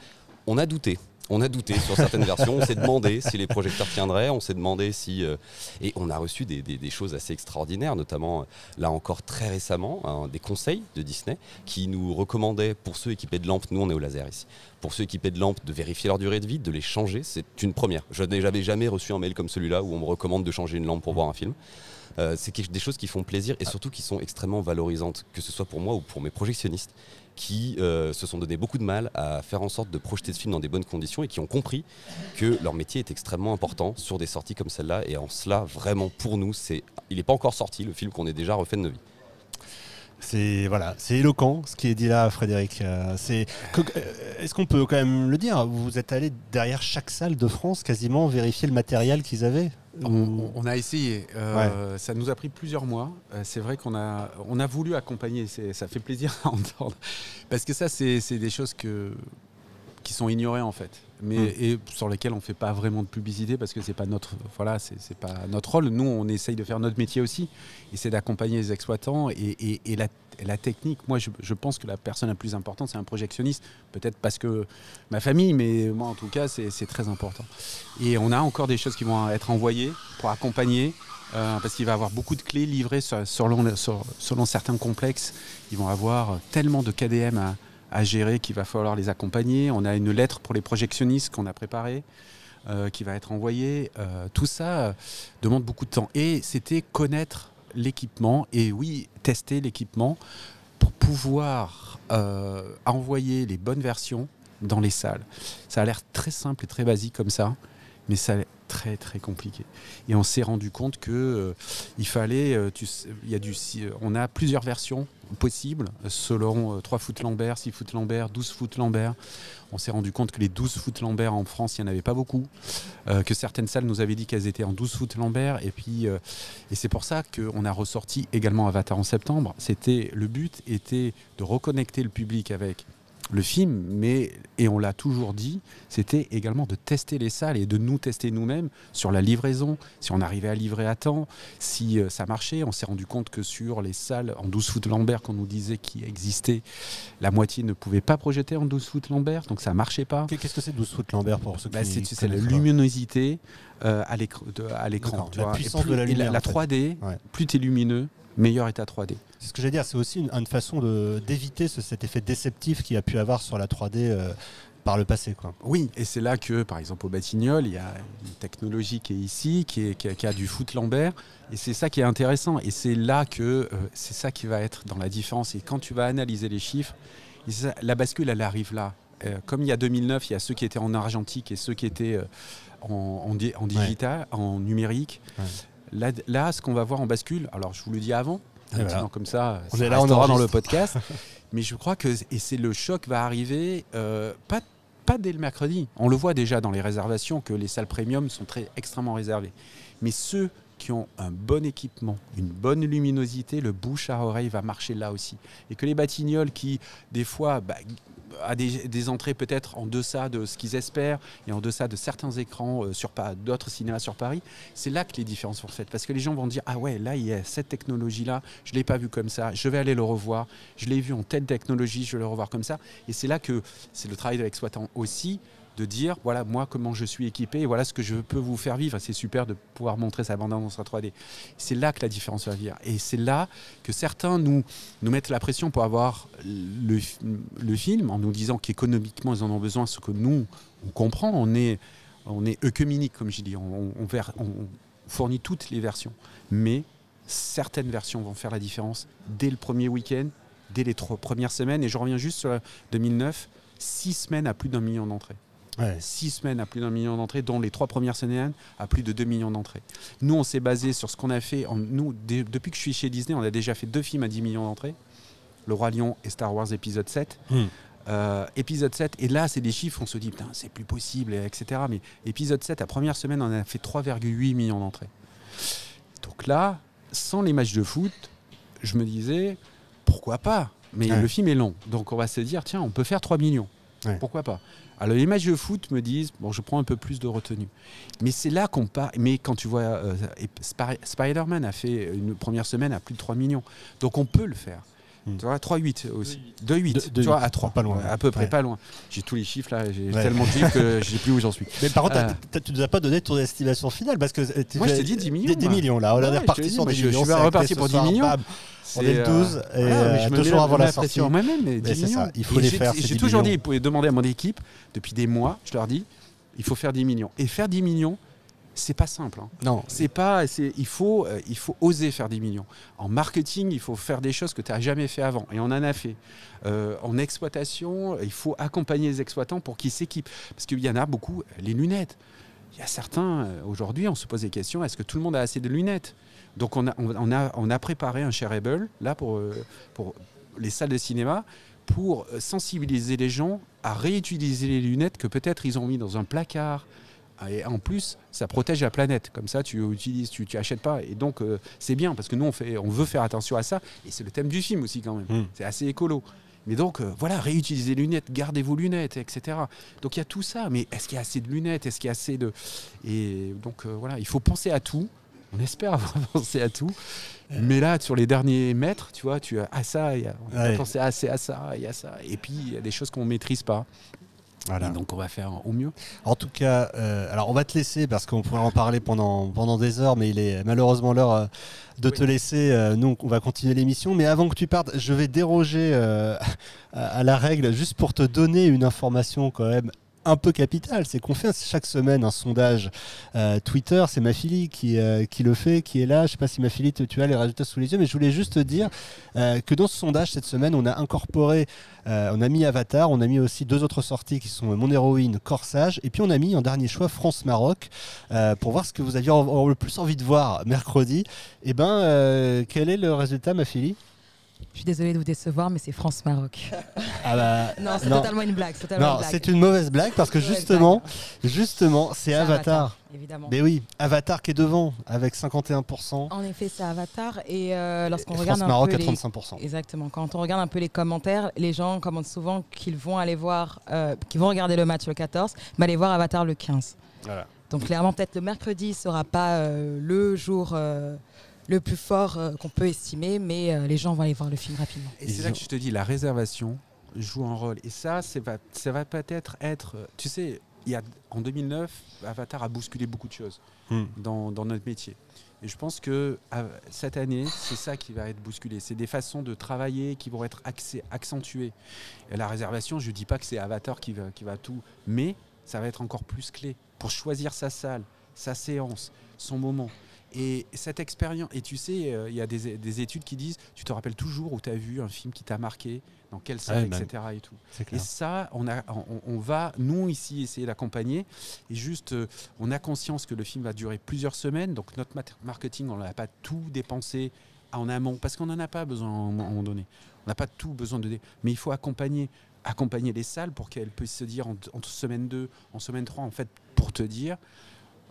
On a douté on a douté sur certaines versions, on s'est demandé si les projecteurs tiendraient, on s'est demandé si... Euh, et on a reçu des, choses assez extraordinaires, notamment là encore très récemment, hein, des conseils de Disney qui nous recommandaient, pour ceux équipés de lampes, nous on est au laser ici, pour ceux équipés de lampes, de vérifier leur durée de vie, de les changer, c'est une première. Je n'avais jamais reçu un mail comme celui-là où on me recommande de changer une lampe pour voir un film. Euh, c'est des choses qui font plaisir et surtout qui sont extrêmement valorisantes, que ce soit pour moi ou pour mes projectionnistes qui euh, se sont donné beaucoup de mal à faire en sorte de projeter ce film dans des bonnes conditions et qui ont compris que leur métier est extrêmement important sur des sorties comme celle-là. Et en cela, vraiment, pour nous, c'est, il n'est pas encore sorti, le film qu'on est déjà refait de nos vies. C'est voilà, c'est éloquent ce qui est dit là, Frédéric. Euh, c'est, euh, est-ce qu'on peut quand même le dire? Vous êtes allé derrière chaque salle de France, quasiment vérifier le matériel qu'ils avaient? On, a essayé. Euh, ça nous a pris plusieurs mois. Euh, c'est vrai qu'on a, on a voulu accompagner. Ça fait plaisir [laughs] à entendre. Parce que ça, c'est des choses que, qui sont ignorées en fait. Mais, hmm. et sur lesquelles on ne fait pas vraiment de publicité parce que c'est pas notre voilà c'est pas notre rôle nous on essaye de faire notre métier aussi et c'est d'accompagner les exploitants et, et la la technique, moi je, pense que la personne la plus importante, c'est un projectionniste. Peut-être parce que ma famille, mais moi en tout cas, c'est très important. Et on a encore des choses qui vont être envoyées pour accompagner, euh, parce qu'il va y avoir beaucoup de clés livrées selon, selon certains complexes. Ils vont avoir tellement de KDM à, gérer qu'il va falloir les accompagner. On a une lettre pour les projectionnistes qu'on a préparée. Euh, qui va être envoyée. Euh, tout ça demande beaucoup de temps. Et c'était connaître l'équipement et oui, tester l'équipement pour pouvoir euh, envoyer les bonnes versions dans les salles. Ça a l'air très simple et très basique comme ça, mais ça très très compliqué. Et on s'est rendu compte que euh, il fallait, euh, y a du, on a plusieurs versions possibles selon 3 foot Lambert, 6 foot Lambert, 12 foot Lambert. On s'est rendu compte que les 12 foot Lambert en France, il n'y en avait pas beaucoup, euh, que certaines salles nous avaient dit qu'elles étaient en 12 foot Lambert. Et puis, et c'est pour ça qu'on a ressorti également Avatar en septembre. C'était le but était de reconnecter le public avec le film, mais, et on l'a toujours dit, c'était également de tester les salles et de nous tester nous-mêmes sur la livraison, si on arrivait à livrer à temps, si euh, ça marchait. On s'est rendu compte que sur les salles en 12 foot Lambert qu'on nous disait qui existaient, la moitié ne pouvait pas projeter en 12 foot Lambert, donc ça marchait pas. Qu'est-ce que c'est 12 foot Lambert pour ceux bah, qui C'est la luminosité euh, à l'écran. La puissance de la lumière. La, 3D, plus tu es lumineux, meilleur état 3D. C'est ce que j'allais dire, c'est aussi une, façon d'éviter cet effet déceptif qu'il a pu avoir sur la 3D euh, par le passé. Quoi. Oui, et c'est là que, par exemple, au Batignolles, il y a une technologie qui est ici, qui, a, du foot Lambert, et c'est ça qui est intéressant, et c'est là que euh, c'est ça qui va être dans la différence. Et quand tu vas analyser les chiffres, la bascule, elle arrive là. Euh, comme il y a 2009, il y a ceux qui étaient en argentique et ceux qui étaient en, digital, en numérique. Là, ce qu'on va voir en bascule, alors je vous le dis avant, comme ça, on est là, on aura dans le podcast. [laughs] mais je crois que et c'est le choc va arriver euh, pas pas dès le mercredi. On le voit déjà dans les réservations que les salles premium sont très extrêmement réservées. Mais ceux qui ont un bon équipement, une bonne luminosité, le bouche à oreille va marcher là aussi. Et que les Batignolles qui, des fois, bah, des, entrées peut-être en deçà de ce qu'ils espèrent et en deçà de certains écrans euh, sur d'autres cinémas sur Paris, c'est là que les différences sont faites. Parce que les gens vont dire Ah ouais, là, il y a cette technologie-là, je ne l'ai pas vu comme ça, je vais aller le revoir, je l'ai vu en telle technologie, je vais le revoir comme ça. Et c'est là que c'est le travail de l'exploitant aussi de dire voilà moi comment je suis équipé voilà ce que je peux vous faire vivre. C'est super de pouvoir montrer sa bande annonce en 3D. C'est là que la différence va venir et c'est là que certains nous nous mettent la pression pour avoir le, le film en nous disant qu'économiquement ils en ont besoin, ce que nous on comprend. On est on est œcuménique comme je dis. On fournit toutes les versions, mais certaines versions vont faire la différence dès le premier week-end, dès les trois premières semaines. Et je reviens juste sur 2009, six semaines à plus d'un million d'entrées. Six semaines à plus d'un million d'entrées, dont les trois premières semaines à plus de 2 millions d'entrées. Nous, on s'est basé sur ce qu'on a fait. En, nous, depuis que je suis chez Disney, on a déjà fait deux films à 10 millions d'entrées Le Roi Lion et Star Wars épisode 7. Hmm. Euh, épisode 7, et là, c'est des chiffres, on se dit, putain, c'est plus possible, etc. Mais épisode 7, la première semaine, on a fait 3,8 millions d'entrées. Donc là, sans les matchs de foot, je me disais, pourquoi pas? Mais le film est long. Donc on va se dire, tiens, on peut faire 3 millions. Pourquoi pas? Alors les matchs de foot me disent bon je prends un peu plus de retenue. Mais c'est là qu'on part. Mais quand tu vois euh, Spider-Man a fait une première semaine à plus de 3 millions. Donc on peut le faire. Tu vois, 3-8 aussi. 2-8. Tu vois, à 3. Pas loin. À peu près, pas loin. J'ai tous les chiffres là, j'ai tellement de chiffres que [laughs] je sais plus où j'en suis. Mais par contre, euh. tu nous as pas donné ton estimation finale parce que. Euh, Moi, je t'ai dit 10 millions. 10 millions là. On est reparti sur 10 millions. Je suis reparti pour 10 millions. On est le 12 et euh, toujours avant la sortie. moi-même, mais 10 millions. Il faut les faire. J'ai toujours dit, vous pouvez demander à mon équipe depuis des mois, je leur dis, il faut faire 10 millions. Et faire 10 millions, c'est pas simple. Hein. Non. C'est pas. Il faut, euh, il faut oser faire 10 millions. En marketing, il faut faire des choses que tu n'as jamais fait avant. Et on en a fait. Euh, en exploitation, il faut accompagner les exploitants pour qu'ils s'équipent. Parce qu'il y en a beaucoup, les lunettes. Il y a certains, aujourd'hui, on se pose des questions est-ce que tout le monde a assez de lunettes? Donc on a, on, a, on a préparé un shareable là pour, euh, pour les salles de cinéma pour sensibiliser les gens à réutiliser les lunettes que peut-être ils ont mis dans un placard. Et en plus, ça protège la planète. Comme ça, tu utilises, tu, tu achètes pas. Et donc, euh, c'est bien parce que nous, on, fait, on veut faire attention à ça. Et c'est le thème du film aussi, quand même. Hmm. C'est assez écolo. Mais donc, euh, voilà, réutilisez les lunettes, gardez vos lunettes, etc. Donc, il y a tout ça. Mais est-ce qu'il y a assez de lunettes? Est-ce qu'il y a assez de. Et donc, voilà, il faut penser à tout. On espère avoir [laughs] pensé à tout. Mais là, sur les derniers mètres, tu vois, tu as à ça, on a pensé assez à ça, il y a ça. Et puis, il y a des choses qu'on ne maîtrise pas. Voilà. donc on va faire au mieux. En tout cas, euh, alors on va te laisser parce qu'on pourrait en parler pendant, pendant des heures, mais il est malheureusement l'heure euh, de te laisser. Euh, nous, on va continuer l'émission. Mais avant que tu partes, je vais déroger [laughs] à la règle juste pour te donner une information quand même un peu capital, c'est qu'on fait chaque semaine un sondage euh, Twitter, c'est ma fille qui, euh, qui le fait, qui est là. Je sais pas si ma fille, tu as les résultats sous les yeux, mais je voulais juste te dire euh, que dans ce sondage cette semaine, on a incorporé, on a mis Avatar, on a mis aussi deux autres sorties qui sont Mon héroïne, Corsage, et puis on a mis en dernier choix France-Maroc pour voir ce que vous aviez le plus envie de voir mercredi. Et eh ben, quel est le résultat, ma fille? Je suis désolée de vous décevoir, mais c'est France-Maroc. Ah bah, [laughs] non, c'est totalement une blague. non, c'est une mauvaise blague parce que justement, justement, c'est Avatar. Évidemment. Mais oui, Avatar qui est devant avec 51%. En effet, c'est Avatar. Et euh, lorsqu'on regarde un Maroc peu à 35%. Exactement. Quand on regarde un peu les commentaires, les gens commentent souvent qu'ils vont aller voir, euh, qu'ils vont regarder le match le 14, mais aller voir Avatar le 15. Voilà. Donc clairement, peut-être le mercredi ne sera pas euh, le jour le plus fort euh, qu'on peut estimer, mais euh, les gens vont aller voir le film rapidement. Et c'est là que je te dis, la réservation joue un rôle. Et ça, va, ça va peut-être être, tu sais, il y a, en 2009, Avatar a bousculé beaucoup de choses hmm. dans, notre métier. Et je pense que cette année, c'est ça qui va être bousculé. C'est des façons de travailler qui vont être accentuées. Et la réservation, je ne dis pas que c'est Avatar qui va, qui va tout, mais ça va être encore plus clé pour choisir sa salle, sa séance, son moment. Et cette expérience, et tu sais, euh, il y a des, études qui disent, tu te rappelles toujours où tu as vu un film qui t'a marqué, dans quelle salle, etc. Et, tout. et ça, on, a, on, va, nous, ici, essayer d'accompagner. Et juste, euh, on a conscience que le film va durer plusieurs semaines, donc notre marketing, on n'a pas tout dépensé en amont, parce qu'on n'en a pas besoin à un moment donné. On n'a pas tout besoin de... Mais il faut accompagner accompagner les salles pour qu'elles puissent se dire en, semaine 2, en semaine 3, en fait, pour te dire,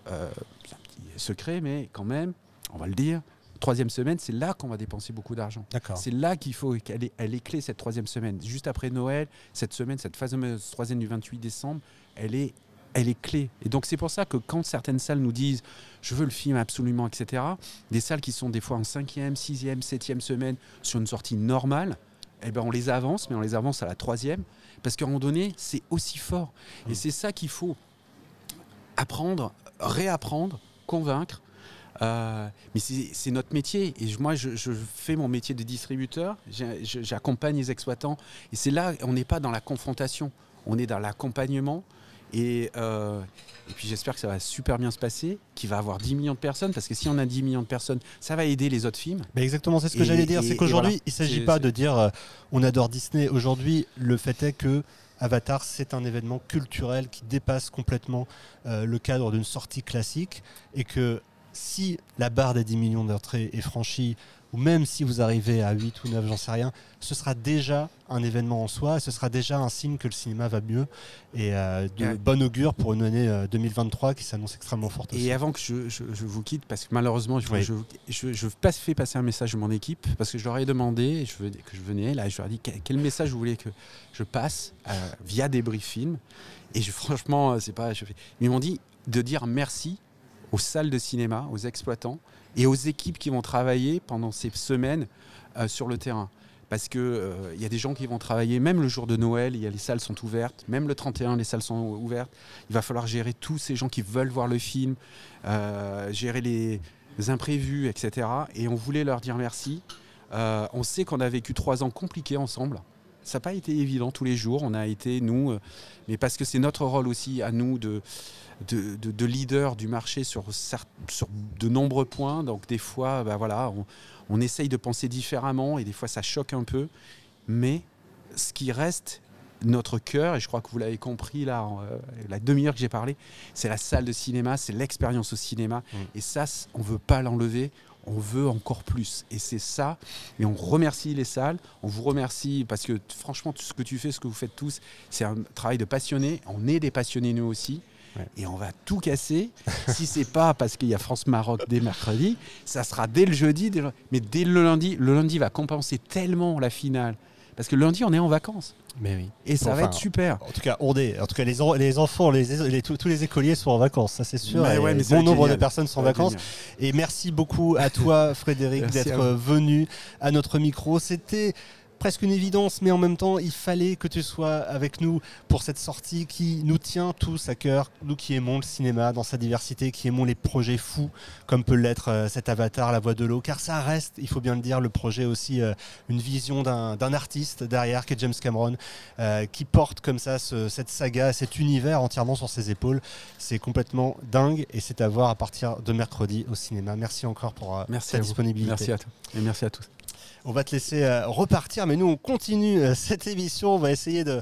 euh, secret, mais quand même, on va le dire, troisième semaine, c'est là qu'on va dépenser beaucoup d'argent. C'est là qu'il faut qu'elle est, elle est clé cette troisième semaine. Juste après Noël, cette semaine, cette phase troisième du 28 décembre, elle est, elle est clé. Et donc c'est pour ça que quand certaines salles nous disent je veux le film absolument, etc., des salles qui sont des fois en cinquième, sixième, septième semaine sur une sortie normale, eh ben on les avance, mais on les avance à la troisième, parce qu'à un moment donné, c'est aussi fort. Et mmh. c'est ça qu'il faut apprendre, réapprendre, convaincre, euh, mais c'est notre métier. Et moi, je, fais mon métier de distributeur. J'accompagne les exploitants. Et c'est là, on n'est pas dans la confrontation. On est dans l'accompagnement. Et, euh, et, puis j'espère que ça va super bien se passer, qu'il va avoir 10 millions de personnes, parce que si on a 10 millions de personnes, ça va aider les autres films. Mais exactement, c'est ce que j'allais dire. C'est qu'aujourd'hui, il ne s'agit pas de dire euh, on adore Disney. Aujourd'hui, le fait est que Avatar, c'est un événement culturel qui dépasse complètement le cadre d'une sortie classique et que si la barre des 10 millions d'entrées est franchie, ou même si vous arrivez à 8 ou 9, j'en sais rien, ce sera déjà un événement en soi, ce sera déjà un signe que le cinéma va mieux et euh, de bon augure pour une année 2023 euh, qui s'annonce extrêmement forte. Et avant que je, vous quitte, parce que malheureusement, je, je, je, fais passer un message à mon équipe, parce que je leur ai demandé je que je venais, là, je leur ai dit quel, message vous voulez que je passe euh, via des briefs films. Et franchement, c'est pas. ils m'ont dit de dire merci aux salles de cinéma, aux exploitants et aux équipes qui vont travailler pendant ces semaines euh, sur le terrain. Parce qu'il euh, y a des gens qui vont travailler, même le jour de Noël, y a, les salles sont ouvertes, même le 31, les salles sont ouvertes. Il va falloir gérer tous ces gens qui veulent voir le film, euh, gérer les, imprévus, etc. Et on voulait leur dire merci. on sait qu'on a vécu trois ans compliqués ensemble. Ça n'a pas été évident tous les jours. On a été, nous, mais parce que c'est notre rôle aussi à nous de, de, leader du marché sur, sur de nombreux points. Donc des fois, bah voilà, on, essaye de penser différemment et des fois ça choque un peu. Mais ce qui reste notre cœur, et je crois que vous l'avez compris là, euh, la demi-heure que j'ai parlé, c'est la salle de cinéma, c'est l'expérience au cinéma. Mm. Et ça, on ne veut pas l'enlever, on veut encore plus. Et c'est ça. Et on remercie les salles, on vous remercie parce que franchement, tout ce que tu fais, ce que vous faites tous, c'est un travail de passionné. On est des passionnés nous aussi et on va tout casser. [laughs] si c'est pas parce qu'il y a France-Maroc dès mercredi, ça sera dès le jeudi. Mais dès le lundi, le lundi va compenser tellement la finale. Parce que le lundi, on est en vacances. Mais oui. Et ça va être super. En tout cas, on est. En tout cas, les, les enfants, les, tous, les écoliers sont en vacances, ça c'est sûr. Mais mais bon nombre de personnes sont en vacances. Et merci beaucoup à toi, [laughs] Frédéric, d'être venu à notre micro. C'était presque une évidence, mais en même temps, il fallait que tu sois avec nous pour cette sortie qui nous tient tous à cœur, nous qui aimons le cinéma dans sa diversité, qui aimons les projets fous, comme peut l'être euh, cet Avatar, La Voix de l'eau, car ça reste, il faut bien le dire, le projet aussi euh, une vision d'un artiste derrière, qui est James Cameron, euh, qui porte comme ça cette saga, cet univers entièrement sur ses épaules. C'est complètement dingue et c'est à voir à partir de mercredi au cinéma. Merci encore pour merci ta disponibilité. Merci à toi et merci à tous. On va te laisser euh, repartir, mais nous, on continue euh, cette émission. On va essayer de,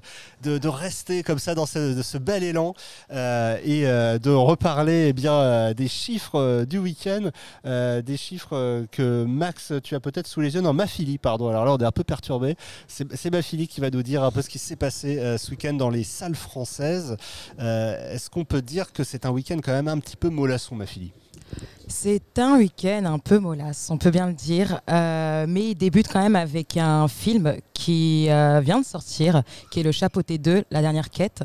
rester comme ça dans ce, bel élan euh, et de reparler eh bien, des chiffres du week-end, des chiffres que Max, tu as peut-être sous les yeux. Non, Mafili, pardon. Alors là, on est un peu perturbé. C'est Mafili qui va nous dire un peu ce qui s'est passé ce week-end dans les salles françaises. Est-ce qu'on peut dire que c'est un week-end quand même un petit peu mollasson, Mafili c'est un week-end un peu molasse, on peut bien le dire, euh, mais il débute quand même avec un film qui euh, vient de sortir, qui est Le Chapeauté 2, La dernière quête,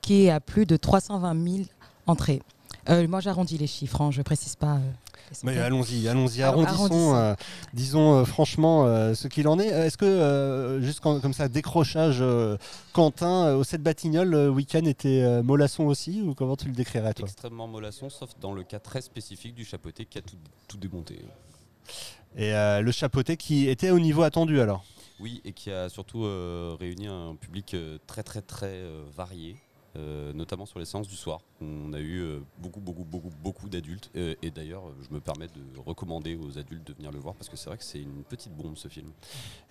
qui à plus de 320 000 entrées. Euh, moi j'arrondis les chiffres, hein, je ne précise pas allons-y, allons-y, arrondissons, euh, disons euh, franchement euh, ce qu'il en est. Est-ce que, juste comme ça, décrochage, Quentin, au 7 Batignolles, le week-end était mollasson aussi ou comment tu le décrirais toi? Extrêmement mollasson, sauf dans le cas très spécifique du chapeauté qui a tout, tout démonté. Et le chapeauté qui était au niveau attendu alors? Oui, et qui a surtout réuni un public très très très varié. Euh, notamment sur les séances du soir. On a eu euh, beaucoup, beaucoup, beaucoup, beaucoup d'adultes. Euh, et d'ailleurs, je me permets de recommander aux adultes de venir le voir parce que c'est vrai que c'est une petite bombe ce film.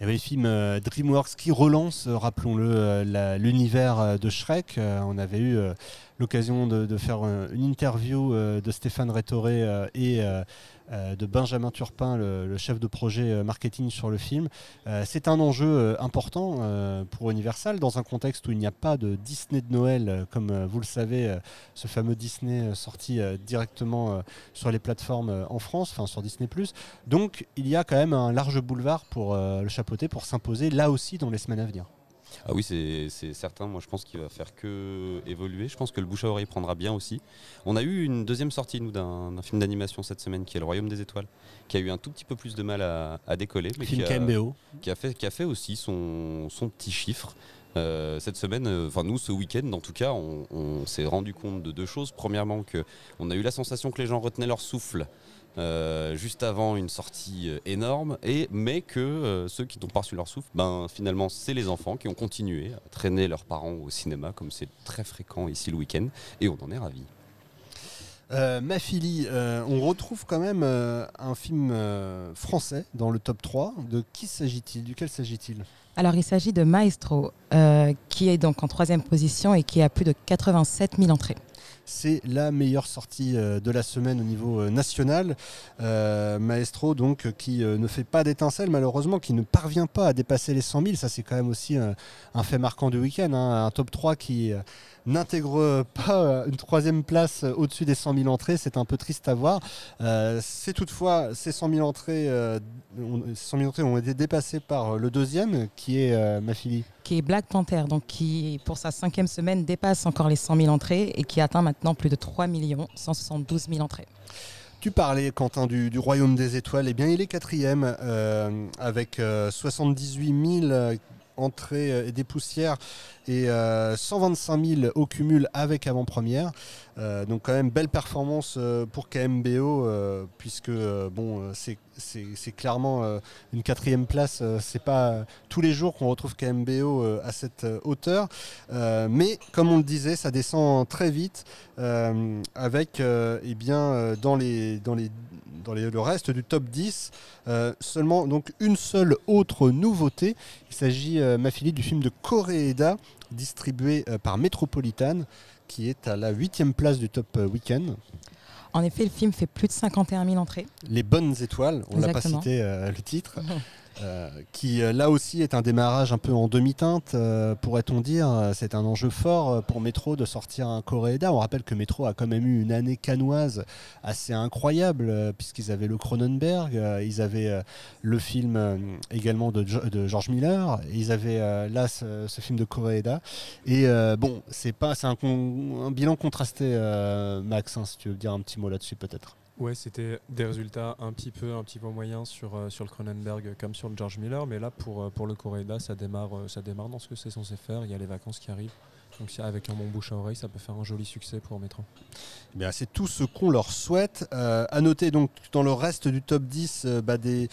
Et le film DreamWorks qui relance, rappelons-le, l'univers de Shrek. on avait eu l'occasion de, faire une interview de Stéphane Rétoré et de Benjamin Turpin, le, chef de projet marketing sur le film. c'est un enjeu important pour Universal dans un contexte où il n'y a pas de Disney de Noël, comme vous le savez, ce fameux Disney sorti directement sur les plateformes en France, enfin sur Disney ⁇ Donc il y a quand même un large boulevard pour le chapeauter, pour s'imposer là aussi dans les semaines à venir. Ah oui, c'est certain. Moi, je pense qu'il va faire que évoluer. Je pense que le bouche à oreille prendra bien aussi. On a eu une deuxième sortie, nous, d'un film d'animation cette semaine qui est Le Royaume des Étoiles, qui a eu un tout petit peu plus de mal à, décoller. Mais film qui a, KMBO. Qui a, fait, qui a fait aussi son, son petit chiffre. Euh, cette semaine, euh, enfin nous ce week-end en tout cas, on, s'est rendu compte de deux choses. Premièrement, que on a eu la sensation que les gens retenaient leur souffle euh, juste avant une sortie euh, énorme, et, mais que euh, ceux qui n'ont pas reçu leur souffle, ben, finalement, c'est les enfants qui ont continué à traîner leurs parents au cinéma, comme c'est très fréquent ici le week-end, et on en est ravis. ma fille, on retrouve quand même un film français dans le top 3. De qui s'agit-il? Duquel s'agit-il? Alors, il s'agit de Maestro, qui est donc en troisième position et qui a plus de 87 000 entrées. C'est la meilleure sortie euh, de la semaine au niveau euh, national. Euh, Maestro, donc, qui ne fait pas d'étincelle, malheureusement, qui ne parvient pas à dépasser les 100 000. Ça, c'est quand même aussi un, fait marquant du week-end. Hein. Un top 3 qui n'intègre pas une troisième place au-dessus des 100 000 entrées. C'est un peu triste à voir. c'est toutefois ces 100 000 entrées, 100 000 entrées ont été dépassées par le deuxième, qui est ma fille qui est Black Panther, donc qui pour sa cinquième semaine dépasse encore les 100 000 entrées et qui atteint maintenant plus de 3 172 000 entrées. Tu parlais, Quentin, du, Royaume des Étoiles. Eh bien, il est quatrième euh, avec 78 euh, 000 entrées et des poussières et 125 euh, 000 au cumul avec avant-première. Euh, donc quand même belle performance euh, pour KMBO puisque bon c'est clairement une quatrième place. c'est pas tous les jours qu'on retrouve KMBO à cette hauteur, mais comme on le disait, ça descend très vite avec eh bien dans les dans les dans le reste du top 10, seulement donc une seule autre nouveauté. Il s'agit, ma fille, du film de Koreeda, distribué euh, par Metropolitan, qui est à la huitième place du top euh, week-end. En effet, le film fait plus de 51 000 entrées. Les bonnes étoiles, on l'a pas cité euh, le titre. [laughs] Euh, qui euh, là aussi est un démarrage un peu en demi-teinte, euh, pourrait-on dire. C'est un enjeu fort pour Metro de sortir un Coréda. On rappelle que Metro a quand même eu une année canoise assez incroyable, puisqu'ils avaient le Cronenberg, ils avaient le film également de, George Miller, ils avaient là ce, film de Coréda. Et bon, c'est pas, c'est un, bilan contrasté, Max, hein, si tu veux dire un petit mot là-dessus peut-être. Ouais, c'était des résultats un petit peu, un petit peu moyens sur, euh, sur le Cronenberg comme sur le George Miller, mais là pour, euh, pour le Coréda, ça démarre, euh, ça démarre dans ce que c'est censé faire. Il y a les vacances qui arrivent. Donc avec un bon bouche à oreille, ça peut faire un joli succès pour Metro. Eh bien, c'est tout ce qu'on leur souhaite. à noter donc dans le reste du top 10 bah, des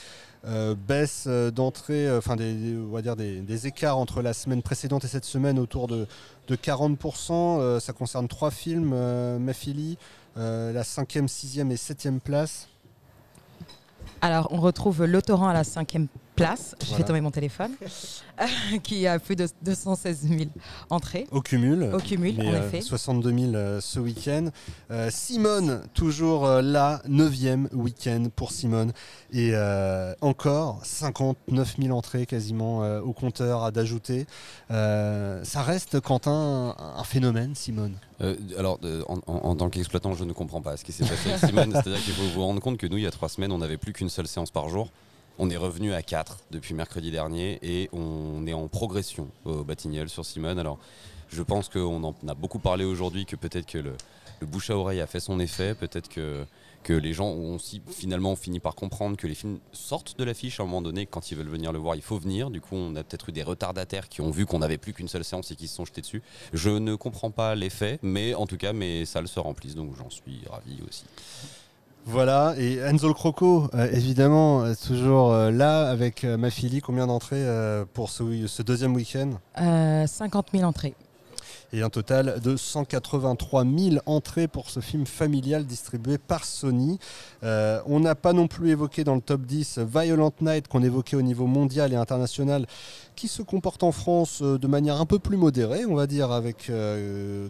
baisses d'entrée, enfin des, on va dire des, écarts entre la semaine précédente et cette semaine autour de, de 40%. ça concerne trois films, Mafili, euh, la cinquième, sixième et septième place. Alors, on retrouve l'autorant à la cinquième place. J'ai fait tomber mon téléphone. qui a plus de 216 000 entrées. Au cumul. Au cumul, en euh, effet. 62 000 euh, ce week-end. Simone, toujours là, 9e week-end pour Simone. Et encore 59 000 entrées quasiment au compteur à d'ajouter. ça reste, Quentin, un phénomène, Simone? Euh, alors, en, tant qu'exploitant, je ne comprends pas ce qui s'est passé avec Simone. [laughs] C'est-à-dire qu'il faut vous rendre compte que nous, il y a trois semaines, on n'avait plus qu'une seule séance par jour. On est revenu à 4 depuis mercredi dernier et on est en progression au Batignolles sur Simone. Alors, je pense qu'on en a beaucoup parlé aujourd'hui, que peut-être que le, bouche à oreille a fait son effet, peut-être que les gens ont finalement fini par comprendre que les films sortent de l'affiche à un moment donné, quand ils veulent venir le voir, il faut venir. Du coup, on a peut-être eu des retardataires qui ont vu qu'on n'avait plus qu'une seule séance et qui se sont jetés dessus. Je ne comprends pas l'effet, mais en tout cas, mes salles se remplissent, donc j'en suis ravi aussi. Voilà, et Enzo le Croco, euh, évidemment, euh, toujours euh, là avec ma fille. Combien d'entrées pour ce, ce, deuxième week-end? 50 000 entrées. Et un total de 183 000 entrées pour ce film familial distribué par Sony. Euh, on n'a pas non plus évoqué dans le top 10 Violent Night qu'on évoquait au niveau mondial et international qui se comporte en France euh, de manière un peu plus modérée, on va dire, avec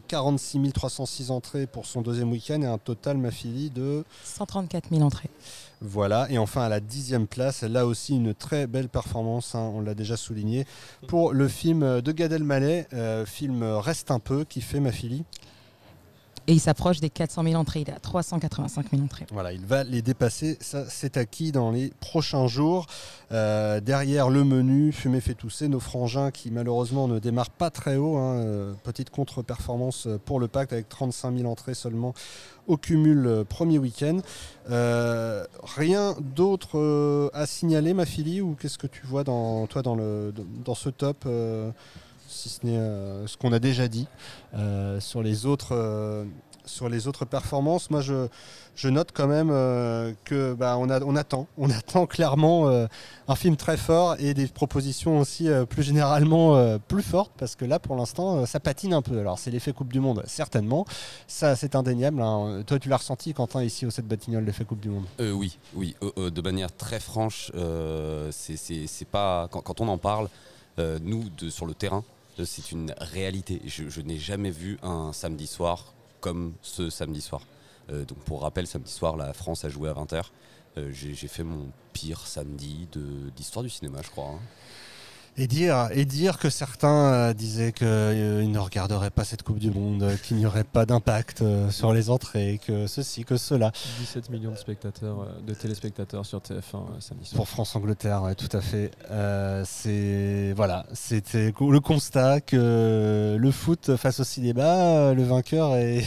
46 306 entrées pour son deuxième week-end et un total, ma fille, de 134 000 entrées. Voilà, et enfin à la dixième place, là aussi une très belle performance, hein, on l'a déjà souligné, pour le film de Gad Elmaleh, euh, film Reste un peu, qui fait ma fille. Et il s'approche des 400 000 entrées, il est à 385 000 entrées. Voilà, il va les dépasser, ça c'est acquis dans les prochains jours. Euh, derrière le menu, Fumé fait tousser, nos frangins qui malheureusement ne démarrent pas très haut. Hein, euh, petite contre-performance pour le pacte avec 35 000 entrées seulement au cumul euh, premier week-end. rien d'autre à signaler, ma fille, ou qu'est-ce que tu vois dans, toi dans, le, dans ce top si ce n'est euh, ce qu'on a déjà dit euh, sur les autres euh, sur les autres performances, moi je, je note quand même que bah, on, a, on, attend, [laughs] on attend clairement un film très fort et des propositions aussi plus généralement plus fortes parce que là pour l'instant ça patine un peu. Alors c'est l'effet Coupe du Monde certainement, ça c'est indéniable. Hein. Toi tu l'as ressenti Quentin ici au 7 Batignolles l'effet Coupe du Monde? Oui, oui, de manière très franche, c'est pas quand, quand, on en parle. nous, de, sur le terrain, c'est une réalité. Je, n'ai jamais vu un samedi soir comme ce samedi soir. Euh, donc pour rappel, samedi soir, la France a joué à 20h. Euh, j'ai fait mon pire samedi d'histoire du cinéma, je crois. Hein. Et dire, et dire que certains euh, disaient qu'ils euh, ne regarderaient pas cette Coupe du Monde, euh, qu'il n'y aurait pas d'impact sur les entrées, que ceci, que cela. 17 millions de spectateurs, de téléspectateurs sur TF1 samedi soir. Pour France-Angleterre, tout à fait. c'est voilà, c'était le constat que le foot face au cinéma, le vainqueur est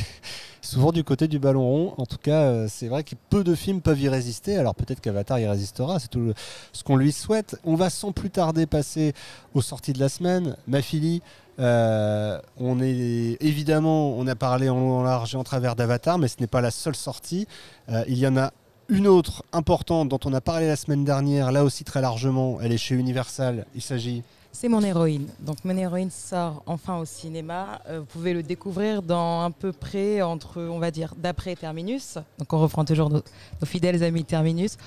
souvent du côté du ballon rond. En tout cas, euh, c'est vrai que peu de films peuvent y résister. Alors peut-être qu'Avatar y résistera, c'est tout ce qu'on lui souhaite. On va sans plus tarder passer aux sorties de la semaine. Ma fille, euh, on est évidemment, on a parlé en large et en travers d'Avatar, mais ce n'est pas la seule sortie. Euh, il y en a une autre importante dont on a parlé la semaine dernière, là aussi très largement. Elle est chez Universal. Il s'agit c'est mon héroïne. Donc mon héroïne sort enfin au cinéma. Euh, vous pouvez le découvrir dans un peu près entre, on va dire, d'après Terminus. Donc on reprend toujours nos, fidèles amis Terminus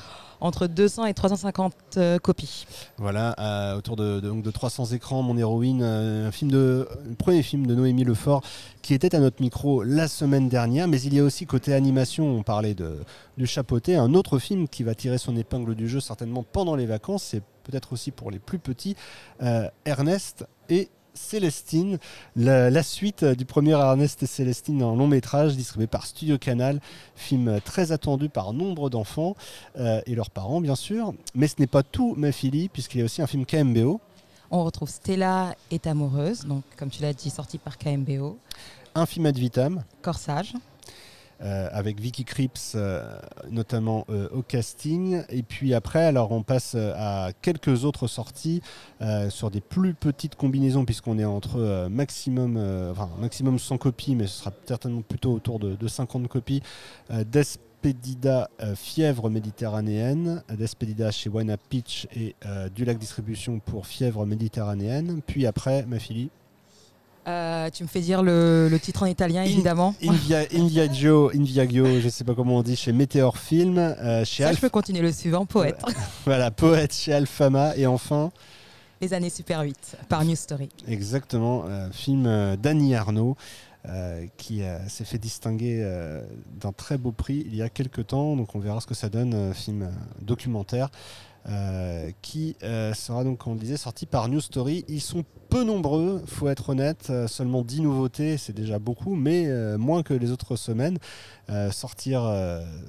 entre 200 et 350 euh, copies. Voilà, euh, autour de, de, 300 écrans, Mon héroïne, un film de, premier film de Noémie Lefort qui était à notre micro la semaine dernière. Mais il y a aussi côté animation, on parlait de, du chapeauté, un autre film qui va tirer son épingle du jeu certainement pendant les vacances. C'est peut-être aussi pour les plus petits, euh, Ernest et Célestine, la, suite du premier Ernest et Célestine en long métrage distribué par Studio Canal, film très attendu par nombre d'enfants euh, et leurs parents bien sûr. Mais ce n'est pas tout, ma puisqu'il y a aussi un film KMBO. On retrouve Stella est amoureuse, donc comme tu l'as dit, sorti par KMBO. Un film ad vitam. Corsage. Euh, avec Vicky euh, notamment euh, au casting. Et puis après, alors on passe à quelques autres sorties sur des plus petites combinaisons puisqu'on est entre maximum, enfin maximum 100 copies, mais ce sera certainement plutôt autour de, de 50 copies. Despedida Fièvre Méditerranéenne, Despedida chez Wana Pitch et du Lac Distribution pour Fièvre Méditerranéenne. Puis après, ma fille. Euh, tu me fais dire le, titre en italien, évidemment. Invia, Inviaggio, Inviaggio, je ne sais pas comment on dit, chez Meteor Film. Euh, chez Ça, je peux continuer le suivant, Poète. [laughs] voilà, Poète chez Alfama. Et enfin. Les années Super 8, par New Story. Exactement, euh, film d'Annie Arnaud. Qui s'est fait distinguer d'un très beau prix il y a quelques temps, donc on verra ce que ça donne, film documentaire. Euh, qui euh, sera donc, comme on le disait, sorti par New Story. Ils sont peu nombreux, faut être honnête, euh, seulement 10 nouveautés, c'est déjà beaucoup, mais moins que les autres semaines. sortir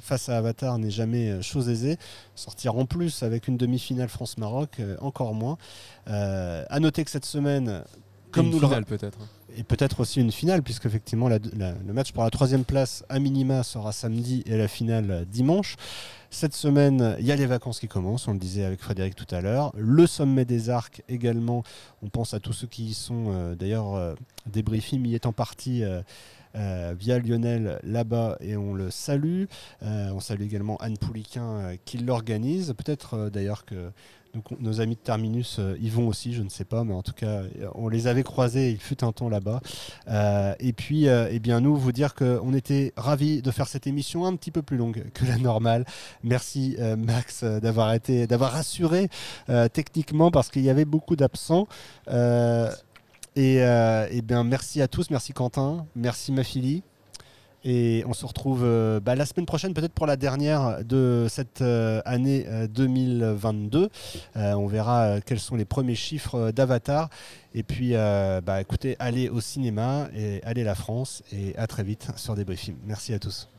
face à Avatar n'est jamais chose aisée. Sortir en plus avec une demi-finale France-Maroc, encore moins. à noter que cette semaine, comme une nous finale peut-être. Et peut-être aussi une finale, puisque effectivement le match pour la troisième place à minima sera samedi et la finale dimanche. Cette semaine, il y a les vacances qui commencent, on le disait avec Frédéric tout à l'heure. Le sommet des arcs également, on pense à tous ceux qui y sont. Euh, d'ailleurs, euh, débriefing y est en partie. Euh, via Lionel là-bas et on le salue. on salue également Anne Pouliquin qui l'organise. Peut-être d'ailleurs que Nos amis de Terminus euh, y vont aussi, je ne sais pas, mais en tout cas, on les avait croisés, il fut un temps là-bas. Euh, et puis, eh bien, nous, vous dire qu'on était ravis de faire cette émission un petit peu plus longue que la normale. Merci Max d'avoir été, d'avoir rassuré techniquement parce qu'il y avait beaucoup d'absents. et, et bien, merci à tous, merci Quentin, merci Mafili. Et on se retrouve euh, bah, la semaine prochaine, peut-être pour la dernière de cette euh, année 2022. Euh, on verra quels sont les premiers chiffres d'Avatar. Et puis, bah, écoutez, allez au cinéma et allez la France. Et à très vite sur des briefings. Merci à tous.